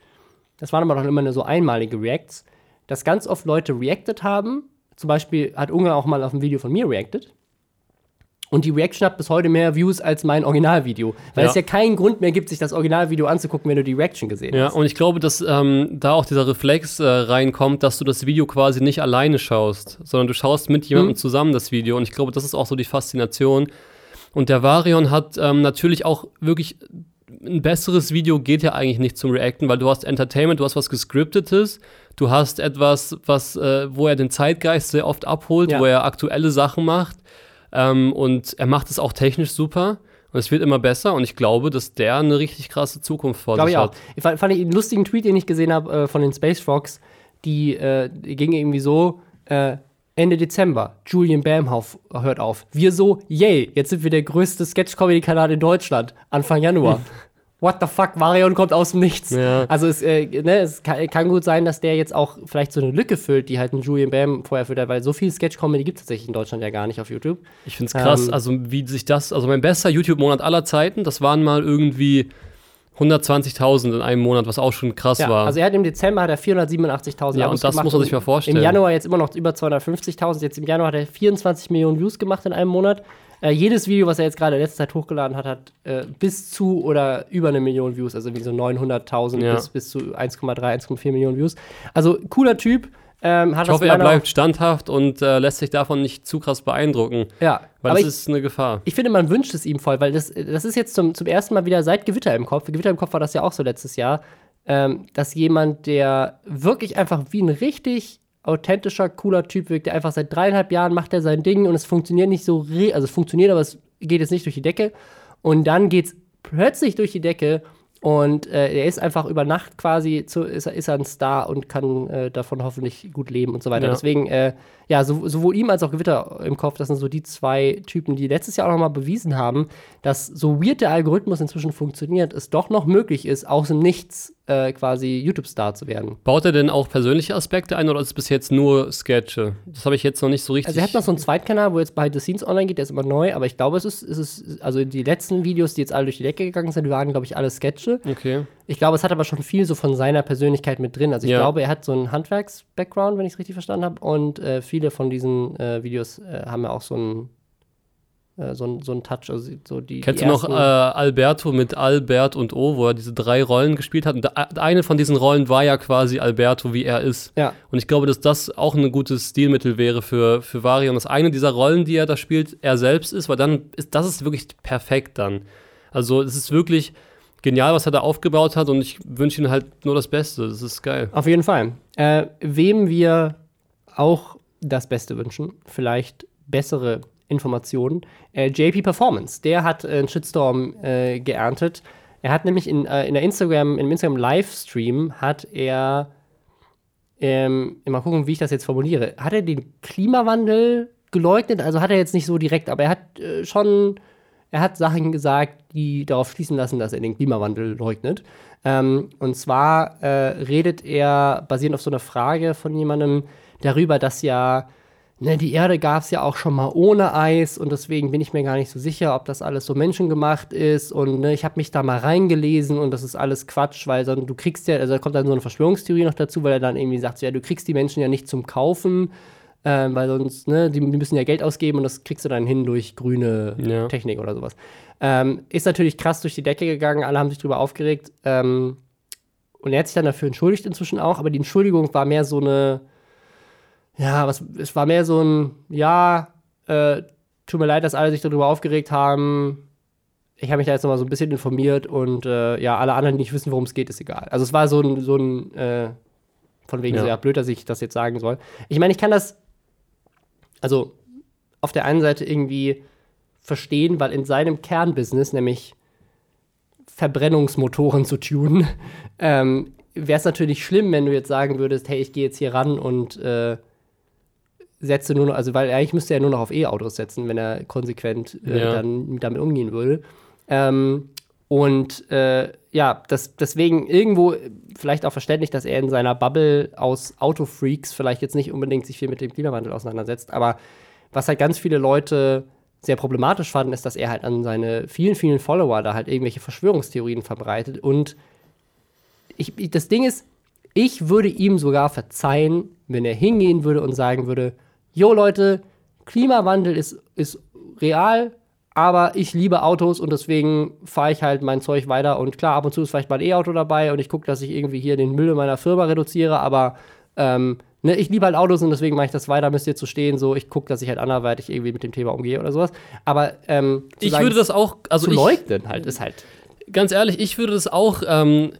das waren aber noch immer nur so einmalige Reacts, dass ganz oft Leute reacted haben. Zum Beispiel hat Unge auch mal auf ein Video von mir reacted. Und die Reaction hat bis heute mehr Views als mein Originalvideo. Weil Ja. es ja keinen Grund mehr gibt, sich das Originalvideo anzugucken, wenn du die Reaction gesehen Ja, hast. und ich glaube, dass ähm, da auch dieser Reflex äh, reinkommt, dass du das Video quasi nicht alleine schaust, sondern du schaust mit jemandem Mhm. zusammen das Video. Und ich glaube, das ist auch so die Faszination. Und der Varion hat ähm, natürlich auch wirklich ein besseres Video geht ja eigentlich nicht zum Reacten, weil du hast Entertainment, du hast was gescriptetes, du hast etwas, was, äh, wo er den Zeitgeist sehr oft abholt, Ja. wo er aktuelle Sachen macht. Ähm, und er macht es auch technisch super. Und es wird immer besser. Und ich glaube, dass der eine richtig krasse Zukunft vor Glaube sich ich auch. hat. Ich fand, fand ich einen lustigen Tweet, den ich gesehen habe äh, von den Space Frogs, die, äh, die ging irgendwie so: äh, Ende Dezember, Julian Bamhoff hört auf. Wir so, yay, jetzt sind wir der größte Sketch-Comedy-Kanal in Deutschland. Anfang Januar. What the fuck, Marion kommt aus dem Nichts. Ja. Also es, äh, ne, es kann, kann gut sein, dass der jetzt auch vielleicht so eine Lücke füllt, die halt ein Julian Bam vorher füllt, hat, weil so viel Sketch-Comedy gibt es tatsächlich in Deutschland ja gar nicht auf YouTube. Ich finde es krass, Ähm, also wie sich das, also mein bester YouTube-Monat aller Zeiten, das waren mal irgendwie 120.000 in einem Monat, was auch schon krass Ja, war. also er hat im Dezember hat er 487.000 Ja, Abos und das gemacht muss man sich mal vorstellen. Im Januar jetzt immer noch über 250.000. Jetzt im Januar hat er 24 Millionen Views gemacht in einem Monat. Äh, jedes Video, was er jetzt gerade in letzter Zeit hochgeladen hat, hat äh, bis zu oder über eine Million Views, also wie so 900.000 Ja. bis, bis zu 1,3, 1,4 Millionen Views. Also cooler Typ. Ähm, ich hoffe, er bleibt standhaft und äh, lässt sich davon nicht zu krass beeindrucken, Ja, weil aber das ich, ist eine Gefahr. ich finde, man wünscht es ihm voll, weil das, das ist jetzt zum, zum ersten Mal wieder seit Gewitter im Kopf. Gewitter im Kopf war das ja auch so letztes Jahr, ähm, dass jemand, der wirklich einfach wie ein richtig authentischer, cooler Typ wirkt, der einfach seit dreieinhalb Jahren macht er sein Ding und es funktioniert nicht so, re also es funktioniert, aber es geht jetzt nicht durch die Decke. Und dann geht es plötzlich durch die Decke und äh, er ist einfach über Nacht quasi, zu, ist, er- ist er ein Star und kann äh, davon hoffentlich gut leben und so weiter. Ja. Deswegen, äh, ja, so, sowohl ihm als auch Gewitter im Kopf, das sind so die zwei Typen, die letztes Jahr auch noch mal bewiesen haben, dass so weird der Algorithmus inzwischen funktioniert, es doch noch möglich ist, aus dem Nichts äh, quasi YouTube-Star zu werden. Baut er denn auch persönliche Aspekte ein oder ist es bis jetzt nur Sketche? Das habe ich jetzt noch nicht so richtig. Also er hat noch so einen Zweitkanal, wo jetzt Behind the Scenes online geht, der ist immer neu, aber ich glaube, es ist, es ist, also die letzten Videos, die jetzt alle durch die Decke gegangen sind, waren, glaube ich, alle Sketche. okay. Ich glaube, es hat aber schon viel so von seiner Persönlichkeit mit drin. Also ich Ja. glaube, er hat so einen Handwerks-Background, wenn ich es richtig verstanden habe. Und äh, viele von diesen äh, Videos äh, haben ja auch so einen so einen so einen Touch. Also so die, Kennst die du noch äh, Alberto mit Albert und O, wo er diese drei Rollen gespielt hat? Und eine von diesen Rollen war ja quasi Alberto, wie er ist. Ja. Und ich glaube, dass das auch ein gutes Stilmittel wäre für, für Varion. Dass eine dieser Rollen, die er da spielt, er selbst ist, weil dann ist das ist wirklich perfekt dann. Also es ist wirklich genial, was er da aufgebaut hat und ich wünsche ihm halt nur das Beste. Das ist geil. Auf jeden Fall. Äh, wem wir auch das Beste wünschen, vielleicht bessere Informationen, äh, JP Performance. Der hat äh, einen Shitstorm äh, geerntet. Er hat nämlich in, äh, in der Instagram, im Instagram Livestream hat er, ähm, mal gucken, wie ich das jetzt formuliere, hat er den Klimawandel geleugnet? Also hat er jetzt nicht so direkt, aber er hat äh, schon, er hat Sachen gesagt, die darauf schließen lassen, dass er den Klimawandel leugnet. Ähm, und zwar äh, redet er basierend auf so einer Frage von jemandem darüber, dass ja ne, die Erde gab es ja auch schon mal ohne Eis und deswegen bin ich mir gar nicht so sicher, ob das alles so menschengemacht ist und ne, ich habe mich da mal reingelesen und das ist alles Quatsch, weil dann, du kriegst ja, also da kommt dann so eine Verschwörungstheorie noch dazu, weil er dann irgendwie sagt, so, ja, du kriegst die Menschen ja nicht zum Kaufen, ähm, weil sonst, ne, die, die müssen ja Geld ausgeben und das kriegst du dann hin durch grüne Ja. Technik oder sowas. Ähm, ist natürlich krass durch die Decke gegangen, alle haben sich drüber aufgeregt. Ähm, und er hat sich dann dafür entschuldigt inzwischen auch, aber die Entschuldigung war mehr so eine, ja, was, es war mehr so ein, ja, äh, tut mir leid, dass alle sich darüber aufgeregt haben. Ich habe mich da jetzt nochmal so ein bisschen informiert und äh, ja, alle anderen, die nicht wissen, worum es geht, ist egal. Also es war so ein, so ein, äh, von wegen Ja. so, ja, blöd, dass ich das jetzt sagen soll. Ich meine, ich kann das, also auf der einen Seite irgendwie verstehen, weil in seinem Kernbusiness, nämlich Verbrennungsmotoren zu tunen, ähm, wäre es natürlich schlimm, wenn du jetzt sagen würdest, hey, ich gehe jetzt hier ran und äh, setze nur noch, also weil eigentlich müsste er nur noch auf E-Autos setzen, wenn er konsequent äh, Ja. dann damit umgehen würde. Ähm, und äh, ja, das, deswegen irgendwo vielleicht auch verständlich, dass er in seiner Bubble aus Autofreaks vielleicht jetzt nicht unbedingt sich viel mit dem Klimawandel auseinandersetzt. Aber was halt ganz viele Leute sehr problematisch fanden, ist, dass er halt an seine vielen, vielen Follower da halt irgendwelche Verschwörungstheorien verbreitet. Und ich, ich- das Ding ist, Ich würde ihm sogar verzeihen, wenn er hingehen würde und sagen würde, jo Leute, Klimawandel ist, ist real, aber ich liebe Autos und deswegen fahre ich halt mein Zeug weiter. Und klar, ab und zu ist vielleicht mal ein E-Auto dabei und ich gucke, dass ich irgendwie hier den Müll in meiner Firma reduziere, aber ähm, ne, ich liebe halt Autos und deswegen mache ich das weiter, müsst ihr zu stehen. So, ich gucke, dass ich halt anderweitig irgendwie mit dem Thema umgehe oder sowas. Aber ähm, ich sagen, würde das auch, also zu ich, leugnen halt, ist halt. Ganz ehrlich, ich würde das auch ähm,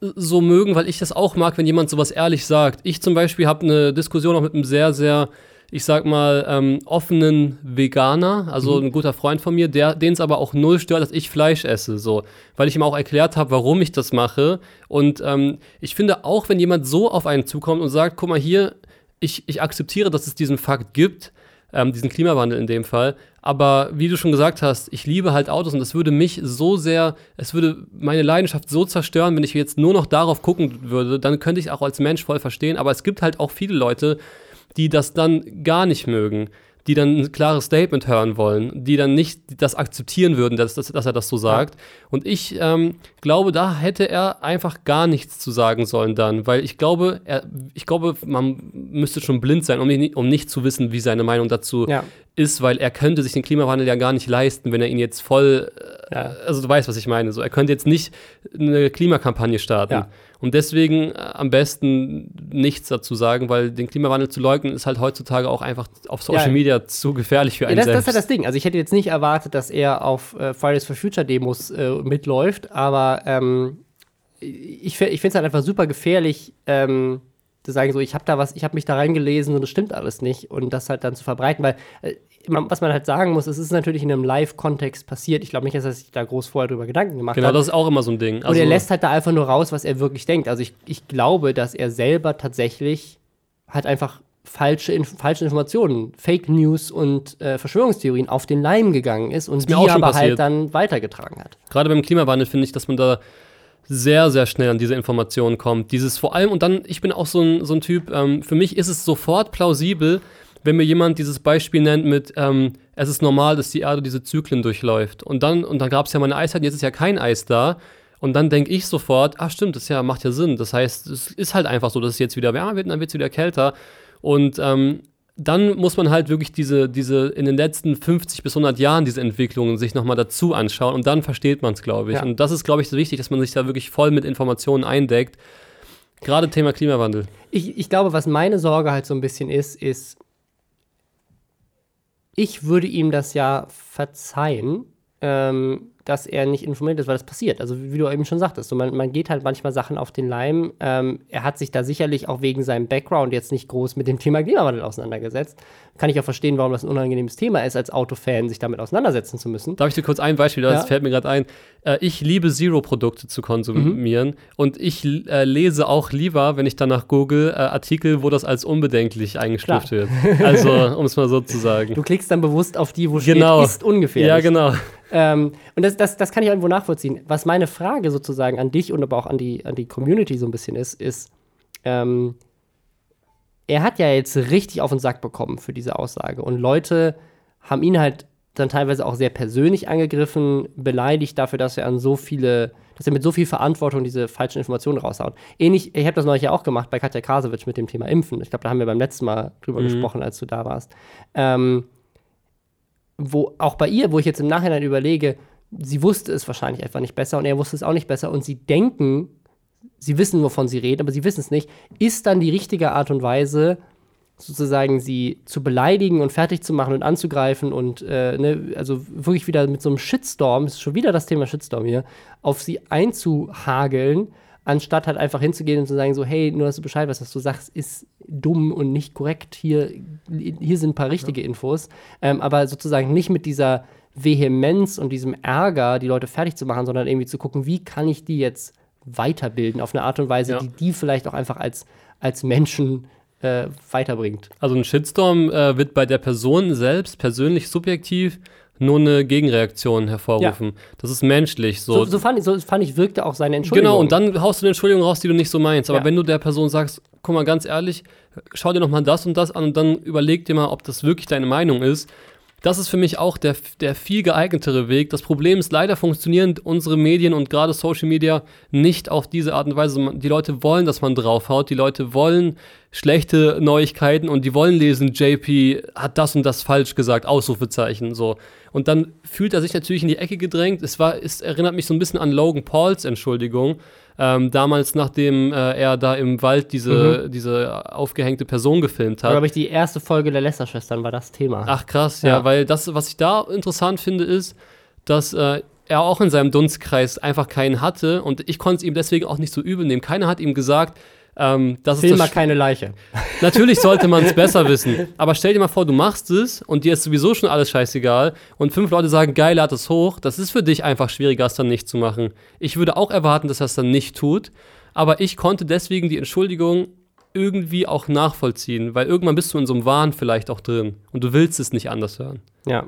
so mögen, weil ich das auch mag, wenn jemand sowas ehrlich sagt. Ich zum Beispiel habe eine Diskussion auch mit einem sehr, sehr ich sag mal, ähm, offenen Veganer, also mhm. ein guter Freund von mir, der, den es aber auch null stört, dass ich Fleisch esse, so, weil ich ihm auch erklärt habe, warum ich das mache. Und ähm, ich finde auch, wenn jemand so auf einen zukommt und sagt, guck mal hier, ich, ich akzeptiere, dass es diesen Fakt gibt, ähm, diesen Klimawandel in dem Fall. Aber wie du schon gesagt hast, ich liebe halt Autos und das würde mich so sehr, es würde meine Leidenschaft so zerstören, wenn ich jetzt nur noch darauf gucken würde, dann könnte ich auch als Mensch voll verstehen. Aber es gibt halt auch viele Leute, die das dann gar nicht mögen, die dann ein klares Statement hören wollen, die dann nicht das akzeptieren würden, dass, dass, dass er das so sagt. Ja. Und ich ähm, glaube, da hätte er einfach gar nichts zu sagen sollen dann, weil ich glaube, er, ich glaube, man müsste schon blind sein, um, um nicht zu wissen, wie seine Meinung dazu ja. ist, weil er könnte sich den Klimawandel ja gar nicht leisten, wenn er ihn jetzt voll, äh, ja. also du weißt, was ich meine, so er könnte jetzt nicht eine Klimakampagne starten. Und deswegen äh, am besten nichts dazu sagen, weil den Klimawandel zu leugnen ist halt heutzutage auch einfach auf Social ja. Media zu gefährlich für einen ja, das, selbst. Das ist halt das Ding. Also ich hätte jetzt nicht erwartet, dass er auf äh, Fridays for Future Demos äh, mitläuft, aber ähm, ich, ich finde es halt einfach super gefährlich, ähm, zu sagen, so, ich habe da was, ich habe mich da reingelesen und es stimmt alles nicht und das halt dann zu verbreiten, weil äh, was man halt sagen muss, es ist natürlich in einem Live-Kontext passiert. Ich glaube nicht, dass er sich da groß vorher drüber Gedanken gemacht genau, hat. Genau, das ist auch immer so ein Ding. Also und er also lässt halt da einfach nur raus, was er wirklich denkt. Also ich, ich glaube, dass er selber tatsächlich halt einfach falsche, inf falsche Informationen, Fake News und äh, Verschwörungstheorien auf den Leim gegangen ist und die aber halt passiert. halt dann weitergetragen hat. Gerade beim Klimawandel finde ich, dass man da sehr, sehr schnell an diese Informationen kommt. Dieses vor allem, und dann, ich bin auch so ein, so ein Typ, ähm, für mich ist es sofort plausibel, wenn mir jemand dieses Beispiel nennt mit, ähm, es ist normal, dass die Erde diese Zyklen durchläuft. Und dann, und dann gab es ja mal eine Eiszeit, jetzt ist ja kein Eis da. Und dann denke ich sofort, ach stimmt, das ja, macht ja Sinn. Das heißt, es ist halt einfach so, dass es jetzt wieder wärmer wird und dann wird es wieder kälter. Und ähm, dann muss man halt wirklich diese, diese in den letzten 50 bis 100 Jahren diese Entwicklungen sich nochmal dazu anschauen und dann versteht man es, glaube ich. Ja. Und das ist, glaube ich, so wichtig, dass man sich da wirklich voll mit Informationen eindeckt. Gerade Thema Klimawandel. Ich, ich glaube, was meine Sorge halt so ein bisschen ist, ist, ich würde ihm das ja verzeihen, ähm, dass er nicht informiert ist, weil das passiert. Also wie du eben schon sagtest, so man, man geht halt manchmal Sachen auf den Leim. Ähm, er hat sich da sicherlich auch wegen seinem Background jetzt nicht groß mit dem Thema Klimawandel auseinandergesetzt. Kann ich auch verstehen, warum das ein unangenehmes Thema ist, als Autofan sich damit auseinandersetzen zu müssen. Darf ich dir kurz ein Beispiel, das ja. fällt mir gerade ein. Äh, ich liebe Zero-Produkte zu konsumieren mhm. und ich äh, lese auch lieber, wenn ich danach google, äh, Artikel, wo das als unbedenklich eingestuft Klar. wird. Also, um es mal so zu sagen. Du klickst dann bewusst auf die, wo genau. steht, ist ungefährlich. Ja, genau. Ähm, und das, das, das kann ich irgendwo nachvollziehen. Was meine Frage sozusagen an dich und aber auch an die, an die Community so ein bisschen ist, ist, ähm, er hat ja jetzt richtig auf den Sack bekommen für diese Aussage. Und Leute haben ihn halt dann teilweise auch sehr persönlich angegriffen, beleidigt dafür, dass er an so viele, dass er mit so viel Verantwortung diese falschen Informationen raushaut. Ähnlich, ich habe das neulich ja auch gemacht bei Katja Krasowitsch mit dem Thema Impfen. Ich glaube, da haben wir beim letzten Mal drüber mhm. gesprochen, als du da warst. Ähm, wo auch bei ihr, wo ich jetzt im Nachhinein überlege, sie wusste es wahrscheinlich einfach nicht besser und er wusste es auch nicht besser und sie denken, sie wissen, wovon sie reden, aber sie wissen es nicht, ist dann die richtige Art und Weise, sozusagen sie zu beleidigen und fertig zu machen und anzugreifen und äh, ne, also wirklich wieder mit so einem Shitstorm, ist schon wieder das Thema Shitstorm hier, auf sie einzuhageln anstatt halt einfach hinzugehen und zu sagen, so, hey, nur dass du Bescheid weißt, was du sagst, ist dumm und nicht korrekt. Hier, hier sind ein paar richtige ja. Infos. Ähm, aber sozusagen nicht mit dieser Vehemenz und diesem Ärger, die Leute fertig zu machen, sondern irgendwie zu gucken, wie kann ich die jetzt weiterbilden auf eine Art und Weise, ja. die die vielleicht auch einfach als, als Menschen äh, weiterbringt. Also ein Shitstorm äh, wird bei der Person selbst persönlich subjektiv nur eine Gegenreaktion hervorrufen. Ja. Das ist menschlich. So, so, so, fand ich, so fand ich, wirkte auch seine Entschuldigung. Genau, und dann haust du eine Entschuldigung raus, die du nicht so meinst. Aber ja. wenn du der Person sagst, guck mal, ganz ehrlich, schau dir noch mal das und das an und dann überleg dir mal, ob das wirklich deine Meinung ist, das ist für mich auch der, der viel geeignetere Weg. Das Problem ist, leider funktionieren unsere Medien und gerade Social Media nicht auf diese Art und Weise. Die Leute wollen, dass man draufhaut. Die Leute wollen schlechte Neuigkeiten und die wollen lesen, JP hat das und das falsch gesagt, Ausrufezeichen, so. Und dann fühlt er sich natürlich in die Ecke gedrängt. Es, war, es erinnert mich so ein bisschen an Logan Pauls Entschuldigung. Ähm, damals, nachdem äh, er da im Wald diese, mhm. diese aufgehängte Person gefilmt hat. glaube ich, die erste Folge der Lester-Schwestern war das Thema. Ach krass, ja, ja, weil das, was ich da interessant finde, ist, dass äh, er auch in seinem Dunstkreis einfach keinen hatte und ich konnte es ihm deswegen auch nicht so übel nehmen. Keiner hat ihm gesagt, ähm, das Film ist mal keine Leiche. Natürlich sollte man es besser wissen. Aber stell dir mal vor, du machst es und dir ist sowieso schon alles scheißegal und fünf Leute sagen, geil, lad es hoch. Das ist für dich einfach schwieriger, es dann nicht zu machen. Ich würde auch erwarten, dass er es dann nicht tut. Aber ich konnte deswegen die Entschuldigung irgendwie auch nachvollziehen, weil irgendwann bist du in so einem Wahn vielleicht auch drin und du willst es nicht anders hören. Ja,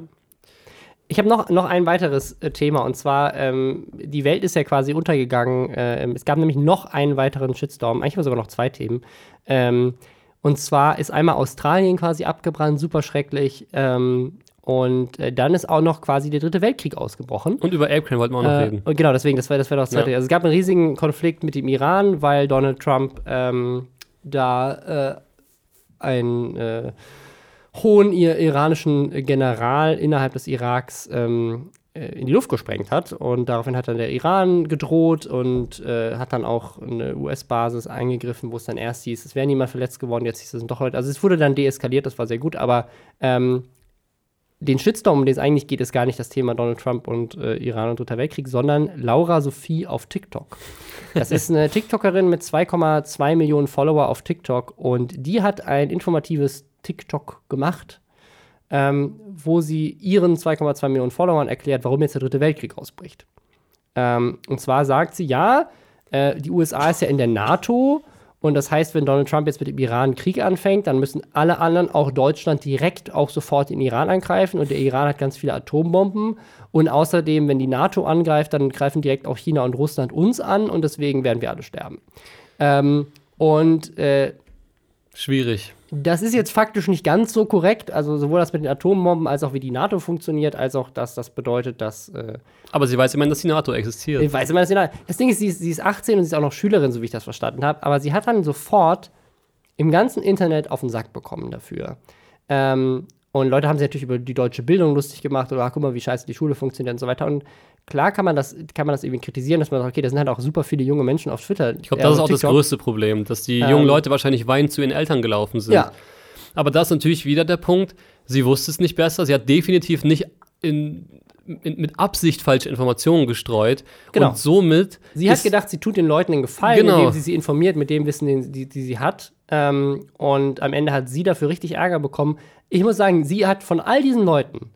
ich habe noch, noch ein weiteres äh, Thema und zwar, ähm, die Welt ist ja quasi untergegangen. Äh, es gab nämlich noch einen weiteren Shitstorm, eigentlich sogar noch zwei Themen. Ähm, und zwar ist einmal Australien quasi abgebrannt, super schrecklich. Ähm, und äh, dann ist auch noch quasi der dritte Weltkrieg ausgebrochen. Und über Ape wollten wir auch noch äh, reden. Und genau, deswegen, das wäre das wär das zweite. Ja. Also es gab einen riesigen Konflikt mit dem Iran, weil Donald Trump ähm, da äh, ein äh, hohen iranischen General innerhalb des Iraks ähm, äh, in die Luft gesprengt hat. Und daraufhin hat dann der Iran gedroht und äh, hat dann auch eine US-Basis eingegriffen, wo es dann erst hieß, es wäre niemand verletzt geworden, jetzt hieß es doch heute. Also es wurde dann deeskaliert, das war sehr gut, aber ähm, den Shitstorm, um den es eigentlich geht, ist gar nicht das Thema Donald Trump und äh, Iran und Dritter Weltkrieg, sondern Laura Sophie auf TikTok. Das ist eine TikTokerin mit 2,2 Millionen Follower auf TikTok und die hat ein informatives TikTok gemacht, ähm, wo sie ihren 2,2 Millionen Followern erklärt, warum jetzt der Dritte Weltkrieg ausbricht. Ähm, und zwar sagt sie, ja, äh, die USA ist ja in der NATO und das heißt, wenn Donald Trump jetzt mit dem Iran Krieg anfängt, dann müssen alle anderen, auch Deutschland, direkt auch sofort in den Iran angreifen. Und der Iran hat ganz viele Atombomben. Und außerdem, wenn die NATO angreift, dann greifen direkt auch China und Russland uns an und deswegen werden wir alle sterben. Ähm, und äh, schwierig. Das ist jetzt faktisch nicht ganz so korrekt. Also sowohl das mit den Atombomben als auch wie die NATO funktioniert, als auch dass das bedeutet, dass. Äh aber sie weiß immerhin, dass die NATO existiert. Ich weiß immerhin, dass die NATO. Das Ding ist sie, ist, sie ist 18 und sie ist auch noch Schülerin, so wie ich das verstanden habe. Aber sie hat dann sofort im ganzen Internet auf den Sack bekommen dafür. Ähm, und Leute haben sich natürlich über die deutsche Bildung lustig gemacht oder ach, guck mal, wie scheiße die Schule funktioniert und so weiter. Und klar kann man das, kann man das irgendwie kritisieren, dass man sagt, okay, da sind halt auch super viele junge Menschen auf Twitter. Ich glaube, das ist auch TikTok. das größte Problem, dass die ähm, jungen Leute wahrscheinlich weinend zu ihren Eltern gelaufen sind. Ja. Aber das ist natürlich wieder der Punkt, sie wusste es nicht besser, sie hat definitiv nicht in, mit Absicht falsche Informationen gestreut. Genau. Und somit. Sie hat gedacht, sie tut den Leuten den Gefallen, genau. indem sie sie informiert mit dem Wissen, den, die, die sie hat. Ähm, und am Ende hat sie dafür richtig Ärger bekommen. Ich muss sagen, sie hat von all diesen Leuten,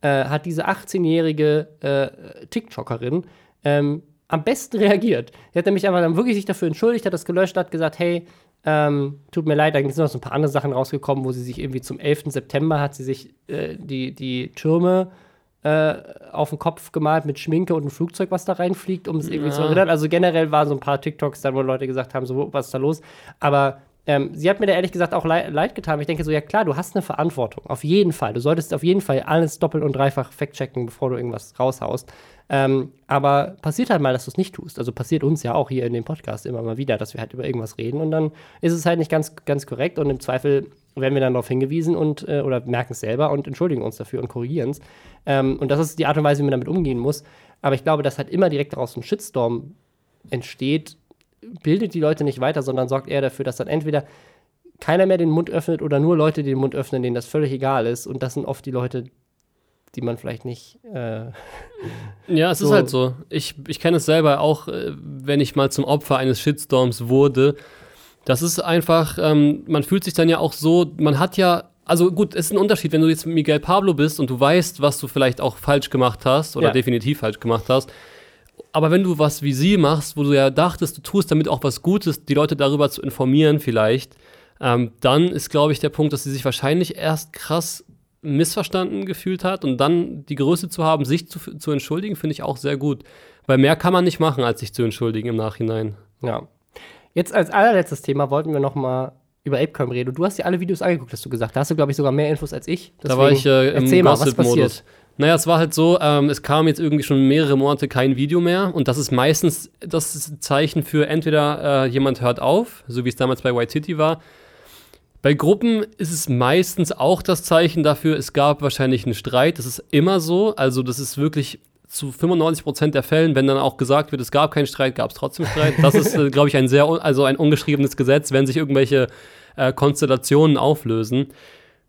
äh, hat diese 18-jährige äh, TikTokerin ähm, am besten reagiert. Sie hat nämlich einfach dann wirklich sich dafür entschuldigt, hat das gelöscht, hat gesagt, hey, ähm, tut mir leid, da sind noch so ein paar andere Sachen rausgekommen, wo sie sich irgendwie zum 11. September hat sie sich äh, die, die Türme äh, auf den Kopf gemalt mit Schminke und ein Flugzeug, was da reinfliegt, um es irgendwie ja. zu erinnern. Also generell waren so ein paar TikToks dann, wo Leute gesagt haben, so, was ist da los? Aber ähm, sie hat mir da ehrlich gesagt auch le leid getan. Ich denke so, ja klar, du hast eine Verantwortung. Auf jeden Fall. Du solltest auf jeden Fall alles doppelt und dreifach fact-checken, bevor du irgendwas raushaust. Ähm, aber passiert halt mal, dass du es nicht tust. Also passiert uns ja auch hier in dem Podcast immer mal wieder, dass wir halt über irgendwas reden und dann ist es halt nicht ganz, ganz korrekt und im Zweifel werden wir dann darauf hingewiesen und äh, oder merken es selber und entschuldigen uns dafür und korrigieren es. Ähm, und das ist die Art und Weise, wie man damit umgehen muss. Aber ich glaube, dass halt immer direkt daraus ein Shitstorm entsteht, bildet die Leute nicht weiter, sondern sorgt eher dafür, dass dann entweder keiner mehr den Mund öffnet oder nur Leute den Mund öffnen, denen das völlig egal ist. Und das sind oft die Leute, die man vielleicht nicht. Äh, ja, es so ist halt so. Ich, ich kenne es selber auch, äh, wenn ich mal zum Opfer eines Shitstorms wurde. Das ist einfach, ähm, man fühlt sich dann ja auch so, man hat ja also gut, es ist ein Unterschied, wenn du jetzt Miguel Pablo bist und du weißt, was du vielleicht auch falsch gemacht hast oder ja. definitiv falsch gemacht hast, aber wenn du was wie sie machst, wo du ja dachtest, du tust damit auch was Gutes, die Leute darüber zu informieren vielleicht, ähm, dann ist, glaube ich, der Punkt, dass sie sich wahrscheinlich erst krass missverstanden gefühlt hat und dann die Größe zu haben, sich zu, zu entschuldigen, finde ich auch sehr gut. Weil mehr kann man nicht machen, als sich zu entschuldigen im Nachhinein. Ja. Jetzt als allerletztes Thema wollten wir noch mal über Apecoin reden. Und du hast dir alle Videos angeguckt, hast du gesagt. Da hast du, glaube ich, sogar mehr Infos als ich. da war ich äh, im erzähl mal, was passiert? Naja, es war halt so, ähm, es kam jetzt irgendwie schon mehrere Monate kein Video mehr und das ist meistens das Zeichen für entweder äh, jemand hört auf, so wie es damals bei White City war. Bei Gruppen ist es meistens auch das Zeichen dafür, es gab wahrscheinlich einen Streit. Das ist immer so. Also, das ist wirklich zu 95 Prozent der Fällen, wenn dann auch gesagt wird, es gab keinen Streit, gab es trotzdem Streit. Das ist, äh, glaube ich, ein sehr, also ein ungeschriebenes Gesetz, wenn sich irgendwelche äh, Konstellationen auflösen.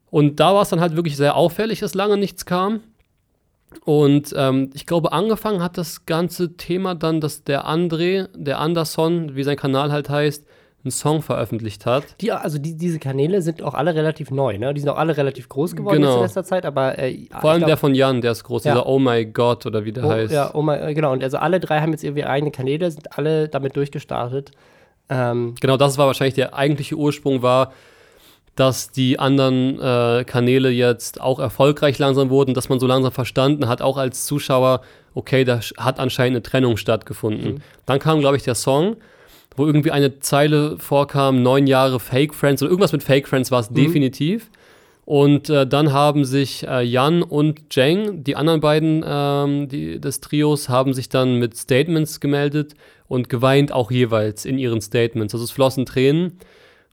Und da war es dann halt wirklich sehr auffällig, dass lange nichts kam. Und ähm, ich glaube, angefangen hat das ganze Thema dann, dass der André, der Anderson, wie sein Kanal halt heißt, einen Song veröffentlicht hat. Die, also die, diese Kanäle sind auch alle relativ neu, ne? Die sind auch alle relativ groß geworden Genau. in letzter Zeit, aber äh, Vor allem ich der glaub, von Jan, der ist groß, Ja. dieser Oh my God oder wie der oh, heißt. Ja, oh mein, äh, genau. Und also alle drei haben jetzt ihre eigenen Kanäle, sind alle damit durchgestartet. Ähm, Genau, das war wahrscheinlich der eigentliche Ursprung war, dass die anderen äh, Kanäle jetzt auch erfolgreich langsam wurden, dass man so langsam verstanden hat, auch als Zuschauer, okay, da hat anscheinend eine Trennung stattgefunden. Mhm. Dann kam, glaube ich, der Song, wo irgendwie eine Zeile vorkam, neun Jahre Fake Friends oder irgendwas mit Fake Friends war es definitiv. Und äh, dann haben sich äh, Jan und Jeng, die anderen beiden ähm, die, des Trios, haben sich dann mit Statements gemeldet und geweint auch jeweils in ihren Statements. Also es flossen Tränen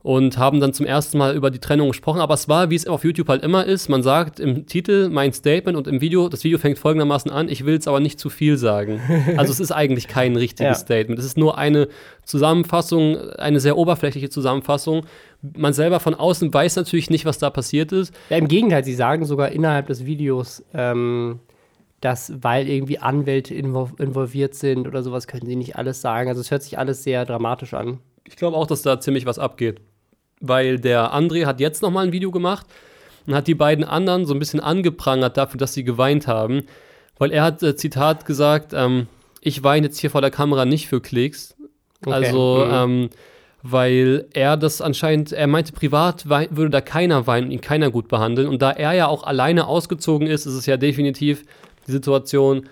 und haben dann zum ersten Mal über die Trennung gesprochen. Aber es war, wie es auf YouTube halt immer ist, man sagt im Titel mein Statement und im Video, das Video fängt folgendermaßen an, ich will es aber nicht zu viel sagen. Also es ist eigentlich kein richtiges Ja. Statement. Es ist nur eine Zusammenfassung, eine sehr oberflächliche Zusammenfassung. Man selber von außen weiß natürlich nicht, was da passiert ist. ja, Im Gegenteil, sie sagen sogar innerhalb des Videos, ähm, dass, weil irgendwie Anwälte invol involviert sind oder sowas, können sie nicht alles sagen. Also es hört sich alles sehr dramatisch an. Ich glaube auch, dass da ziemlich was abgeht. Weil der André hat jetzt noch mal ein Video gemacht und hat die beiden anderen so ein bisschen angeprangert dafür, dass sie geweint haben. Weil er hat, äh, Zitat, gesagt, ähm, ich weine jetzt hier vor der Kamera nicht für Klicks. Okay. Also, Mhm. ähm, weil er das anscheinend, er meinte, privat würde da keiner weinen und ihn keiner gut behandeln. Und da er ja auch alleine ausgezogen ist, ist es ja definitiv die Situation,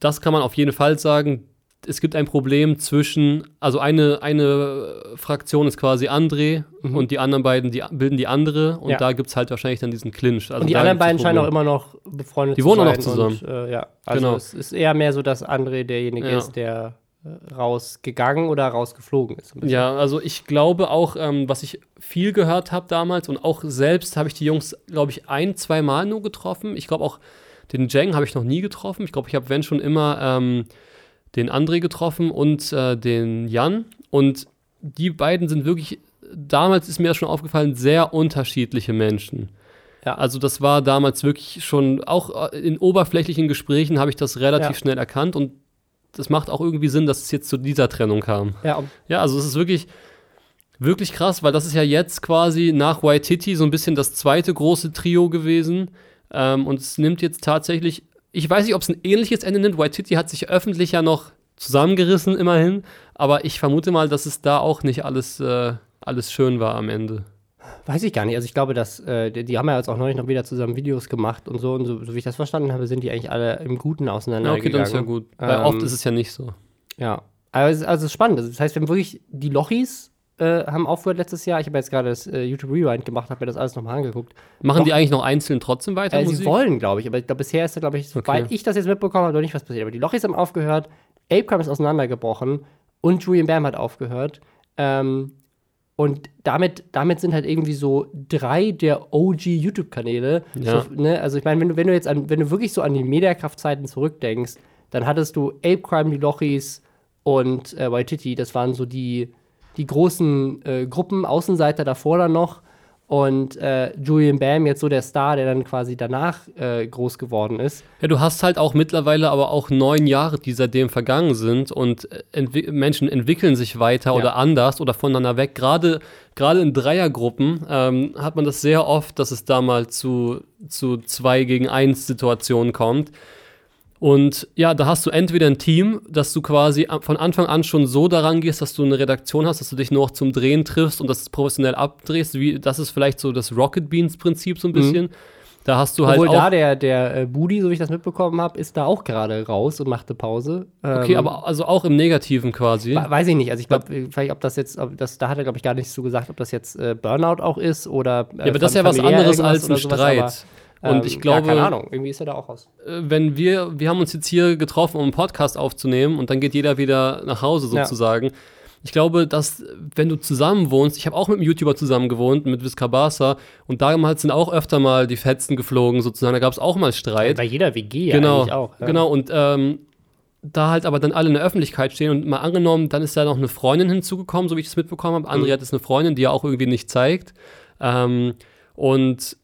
das kann man auf jeden Fall sagen. Es gibt ein Problem zwischen, also eine, eine Fraktion ist quasi André und die anderen beiden die bilden die andere und Mhm. Ja. da gibt es halt wahrscheinlich dann diesen Clinch. Also und die anderen beiden scheinen auch immer noch befreundet Die zu wohnen auch sein. noch zusammen. Und, äh, ja, also Genau. es ist eher mehr so, dass André derjenige Ja. ist, der äh, rausgegangen oder rausgeflogen ist. Ja, also ich glaube auch, ähm, was ich viel gehört habe damals und auch selbst habe ich die Jungs, glaube ich, ein, zwei Mal nur getroffen. Ich glaube auch den Jeng habe ich noch nie getroffen. Ich glaube, ich habe, wenn schon immer, ähm, den André getroffen und äh, den Jan. Und die beiden sind wirklich, damals ist mir das schon aufgefallen, sehr unterschiedliche Menschen. Ja. Also das war damals wirklich schon, auch äh, in oberflächlichen Gesprächen habe ich das relativ Ja. schnell erkannt und das macht auch irgendwie Sinn, dass es jetzt zu dieser Trennung kam. Ja, Ja, also es ist wirklich, wirklich krass, weil das ist ja jetzt quasi nach Waititi so ein bisschen das zweite große Trio gewesen. Ähm, und es nimmt jetzt tatsächlich, ich weiß nicht, ob es ein ähnliches Ende nimmt. Waititi hat sich öffentlich ja noch zusammengerissen, immerhin. Aber ich vermute mal, dass es da auch nicht alles, äh, alles schön war am Ende. Weiß ich gar nicht. Also ich glaube, dass äh, die, die haben ja jetzt auch neulich noch wieder zusammen Videos gemacht und so. Und so, so wie ich das verstanden habe, sind die eigentlich alle im Guten Ja, auseinandergegangen. okay, dann ist ja gut. Weil Ähm, oft ist es ja nicht so. Ja. Aber es ist, also es ist spannend. Das heißt, wir haben wirklich die Lochis äh, haben aufgehört letztes Jahr. Ich habe jetzt gerade das äh, YouTube Rewind gemacht, habe mir das alles nochmal angeguckt. Machen doch. die eigentlich noch einzeln trotzdem weiter? Äh, sie wollen, glaube ich, aber ich bisher ist da, glaube ich, soweit Okay. ich das jetzt mitbekommen habe, noch nicht was passiert. Aber die Lochis haben aufgehört, Apecrime ist auseinandergebrochen und Julian Bam hat aufgehört. Ähm, und damit, damit sind halt irgendwie so drei der OG-YouTube-Kanäle. Ja. So, ne? Also ich meine, wenn du, wenn du jetzt an, wenn du wirklich so an die Mediakraft-Zeiten zurückdenkst, dann hattest du Apecrime, die Lochis und äh, Waititi. Das waren so die, die großen äh, Gruppen, Außenseiter davor dann noch. Und äh, Julian Bam jetzt so der Star, der dann quasi danach äh, groß geworden ist. Ja, du hast halt auch mittlerweile aber auch neun Jahre, die seitdem vergangen sind und äh, entwi Menschen entwickeln sich weiter Ja. oder anders oder voneinander weg. Gerade, gerade in Dreiergruppen ähm, hat man das sehr oft, dass es da mal zu, zu zwei gegen eins Situationen kommt. Und ja, da hast du entweder ein Team, dass du quasi von Anfang an schon so daran gehst, dass du eine Redaktion hast, dass du dich nur noch zum Drehen triffst und das professionell abdrehst. Wie, das ist vielleicht so das Rocket Beans-Prinzip so ein bisschen. Da hast du halt Obwohl da der, der äh, Budi, so wie ich das mitbekommen habe, ist da auch gerade raus und machte Pause. okay, Ähm, aber also auch im Negativen quasi. we- Weiß ich nicht. Also ich glaube, vielleicht ob das jetzt, ob das, da hat er, glaube ich, gar nicht so gesagt, ob das jetzt äh, Burnout auch ist oder. Äh, ja, aber das ist ja was anderes als ein sowas, Streit. aber, und ähm, ich glaube, Ja, keine Ahnung, irgendwie ist er da auch raus. äh, wenn wir, wir haben uns jetzt hier getroffen, um einen Podcast aufzunehmen und dann geht jeder wieder nach Hause Ja. sozusagen. Ich glaube, dass, wenn du zusammen wohnst, ich habe auch mit einem YouTuber zusammen gewohnt, mit Viscabasa, und damals sind auch öfter mal die Fetzen geflogen, sozusagen. Da gab es auch mal Streit. Bei jeder WG ja genau, eigentlich auch. Ja. Genau, und ähm, da halt aber dann alle in der Öffentlichkeit stehen und mal angenommen, dann ist da noch eine Freundin hinzugekommen, so wie ich das mitbekommen habe. Andrea Mhm. hat jetzt eine Freundin, die ja auch irgendwie nicht zeigt. Ähm, und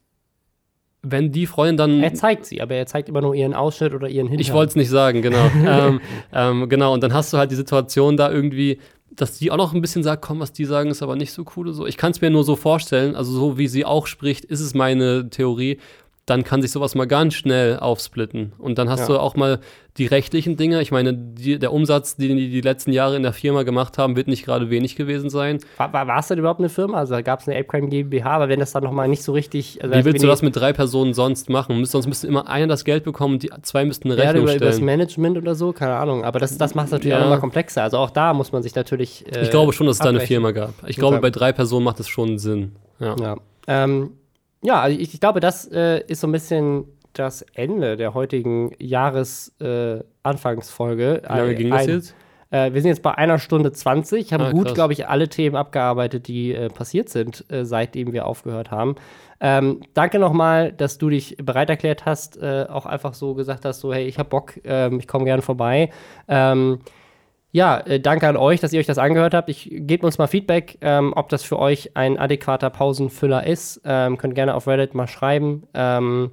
wenn die Freundin dann. Er zeigt sie, aber er zeigt immer nur ihren Ausschnitt oder ihren Hintern. Ich wollte es nicht sagen, genau. ähm, ähm, genau, und dann hast du halt die Situation da irgendwie, dass die auch noch ein bisschen sagt, komm, was die sagen, ist aber nicht so cool. oder So. Ich kann es mir nur so vorstellen, also so wie sie auch spricht, ist es meine Theorie, dann kann sich sowas mal ganz schnell aufsplitten. Und dann hast Ja. du auch mal die rechtlichen Dinge. Ich meine, die, der Umsatz, den die die letzten Jahre in der Firma gemacht haben, wird nicht gerade wenig gewesen sein. War, war, war es denn überhaupt eine Firma? Also gab es eine Ape Crime GmbH, aber wenn das dann nochmal nicht so richtig. Also Wie willst du das mit drei Personen sonst machen? Sonst müsste immer einer das Geld bekommen und die zwei müssten eine Ja, Rechnung über, über das stellen. Management oder so, keine Ahnung. Aber das, das macht es natürlich Ja. auch nochmal komplexer. Also auch da muss man sich natürlich. Äh, Ich glaube schon, dass es da eine abbrechen. Firma gab. Ich glaube, Okay. bei drei Personen macht es schon Sinn. Ja. Ja, ähm, ja also ich, ich glaube, das äh, ist so ein bisschen das Ende der heutigen Jahresanfangsfolge. Äh. Wie lange ging das jetzt? Äh, wir sind jetzt bei einer Stunde 20, haben Ah, gut, glaube ich, alle Themen abgearbeitet, die äh, passiert sind, äh, seitdem wir aufgehört haben. Ähm, danke nochmal, dass du dich bereit erklärt hast, äh, auch einfach so gesagt hast, so hey, ich hab Bock, ähm, ich komme gerne vorbei. Ähm, ja, äh, danke an euch, dass ihr euch das angehört habt. Ich gebt uns mal Feedback, ähm, ob das für euch ein adäquater Pausenfüller ist. Ähm, könnt gerne auf Reddit mal schreiben. Ähm,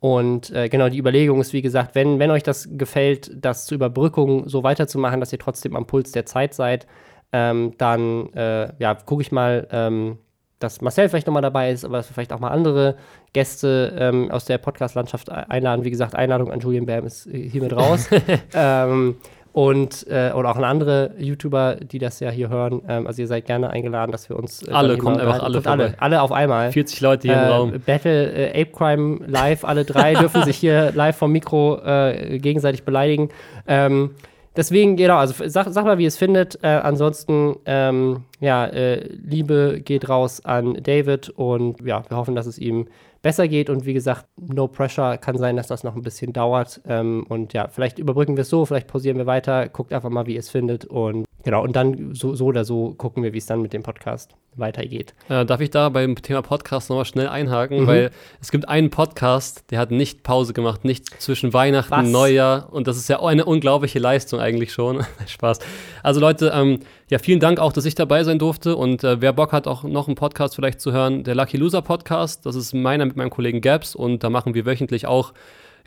und äh, genau, die Überlegung ist, wie gesagt, wenn, wenn euch das gefällt, das zur Überbrückung so weiterzumachen, dass ihr trotzdem am Puls der Zeit seid, ähm, dann äh, ja, gucke ich mal, ähm, dass Marcel vielleicht nochmal dabei ist, aber dass wir vielleicht auch mal andere Gäste ähm, aus der Podcast-Landschaft einladen. Wie gesagt, Einladung an Julian Bam ist äh, hiermit raus. und äh, oder auch an andere YouTuber, die das ja hier hören. Ähm, also ihr seid gerne eingeladen, dass wir uns äh, Alle, kommt einfach alle Kommt alle, alle auf einmal. 40 Leute hier im Äh, Raum. Battle äh, Ape Crime live, alle drei dürfen sich hier live vom Mikro äh, gegenseitig beleidigen. Ähm, deswegen, genau, also sag, sag mal, wie ihr es findet. Äh, ansonsten, ähm, ja, äh, Liebe geht raus an David und ja, wir hoffen, dass es ihm besser geht. Und wie gesagt, no pressure, kann sein, dass das noch ein bisschen dauert. Ähm, und ja, vielleicht überbrücken wir es so, vielleicht pausieren wir weiter, guckt einfach mal, wie ihr es findet. Und genau, und dann so, so oder so gucken wir, wie es dann mit dem Podcast weitergeht. Äh, darf ich da beim Thema Podcast nochmal schnell einhaken? Mhm. Weil es gibt einen Podcast, der hat nicht Pause gemacht, nicht zwischen Weihnachten, Was? Neujahr. Und das ist ja auch eine unglaubliche Leistung eigentlich schon. Spaß. Also Leute, ähm, ja, vielen Dank auch, dass ich dabei sein durfte. Und äh, wer Bock hat, auch noch einen Podcast vielleicht zu hören, der Lucky Loser Podcast. Das ist meiner mit meinem Kollegen Gabs. Und da machen wir wöchentlich auch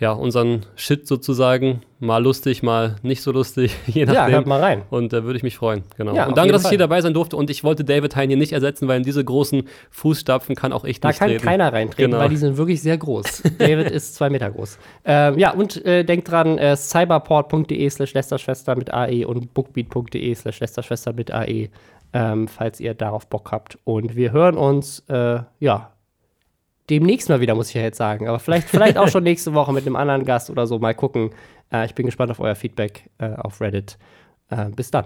ja, unseren Shit sozusagen. Mal lustig, mal nicht so lustig, je Ja, nachdem. hört mal rein. Und da würde ich mich freuen, genau. Ja, und danke, dass ich hier Fall. dabei sein durfte. Und ich wollte David Hein hier nicht ersetzen, weil in diese großen Fußstapfen kann auch ich Da nicht kann treten. keiner reintreten, Genau. weil die sind wirklich sehr groß. David ist zwei Meter groß. Ähm, ja, und äh, denkt dran, äh, cyberport.de slash Lästerschwester mit AE und bookbeat.de slash Lästerschwester mit AE, ähm, falls ihr darauf Bock habt. Und wir hören uns, äh, ja, demnächst mal wieder, muss ich ja jetzt sagen. Aber vielleicht, vielleicht auch schon nächste Woche mit einem anderen Gast oder so. Mal gucken. Äh, ich bin gespannt auf euer Feedback äh, auf Reddit. Äh, bis dann.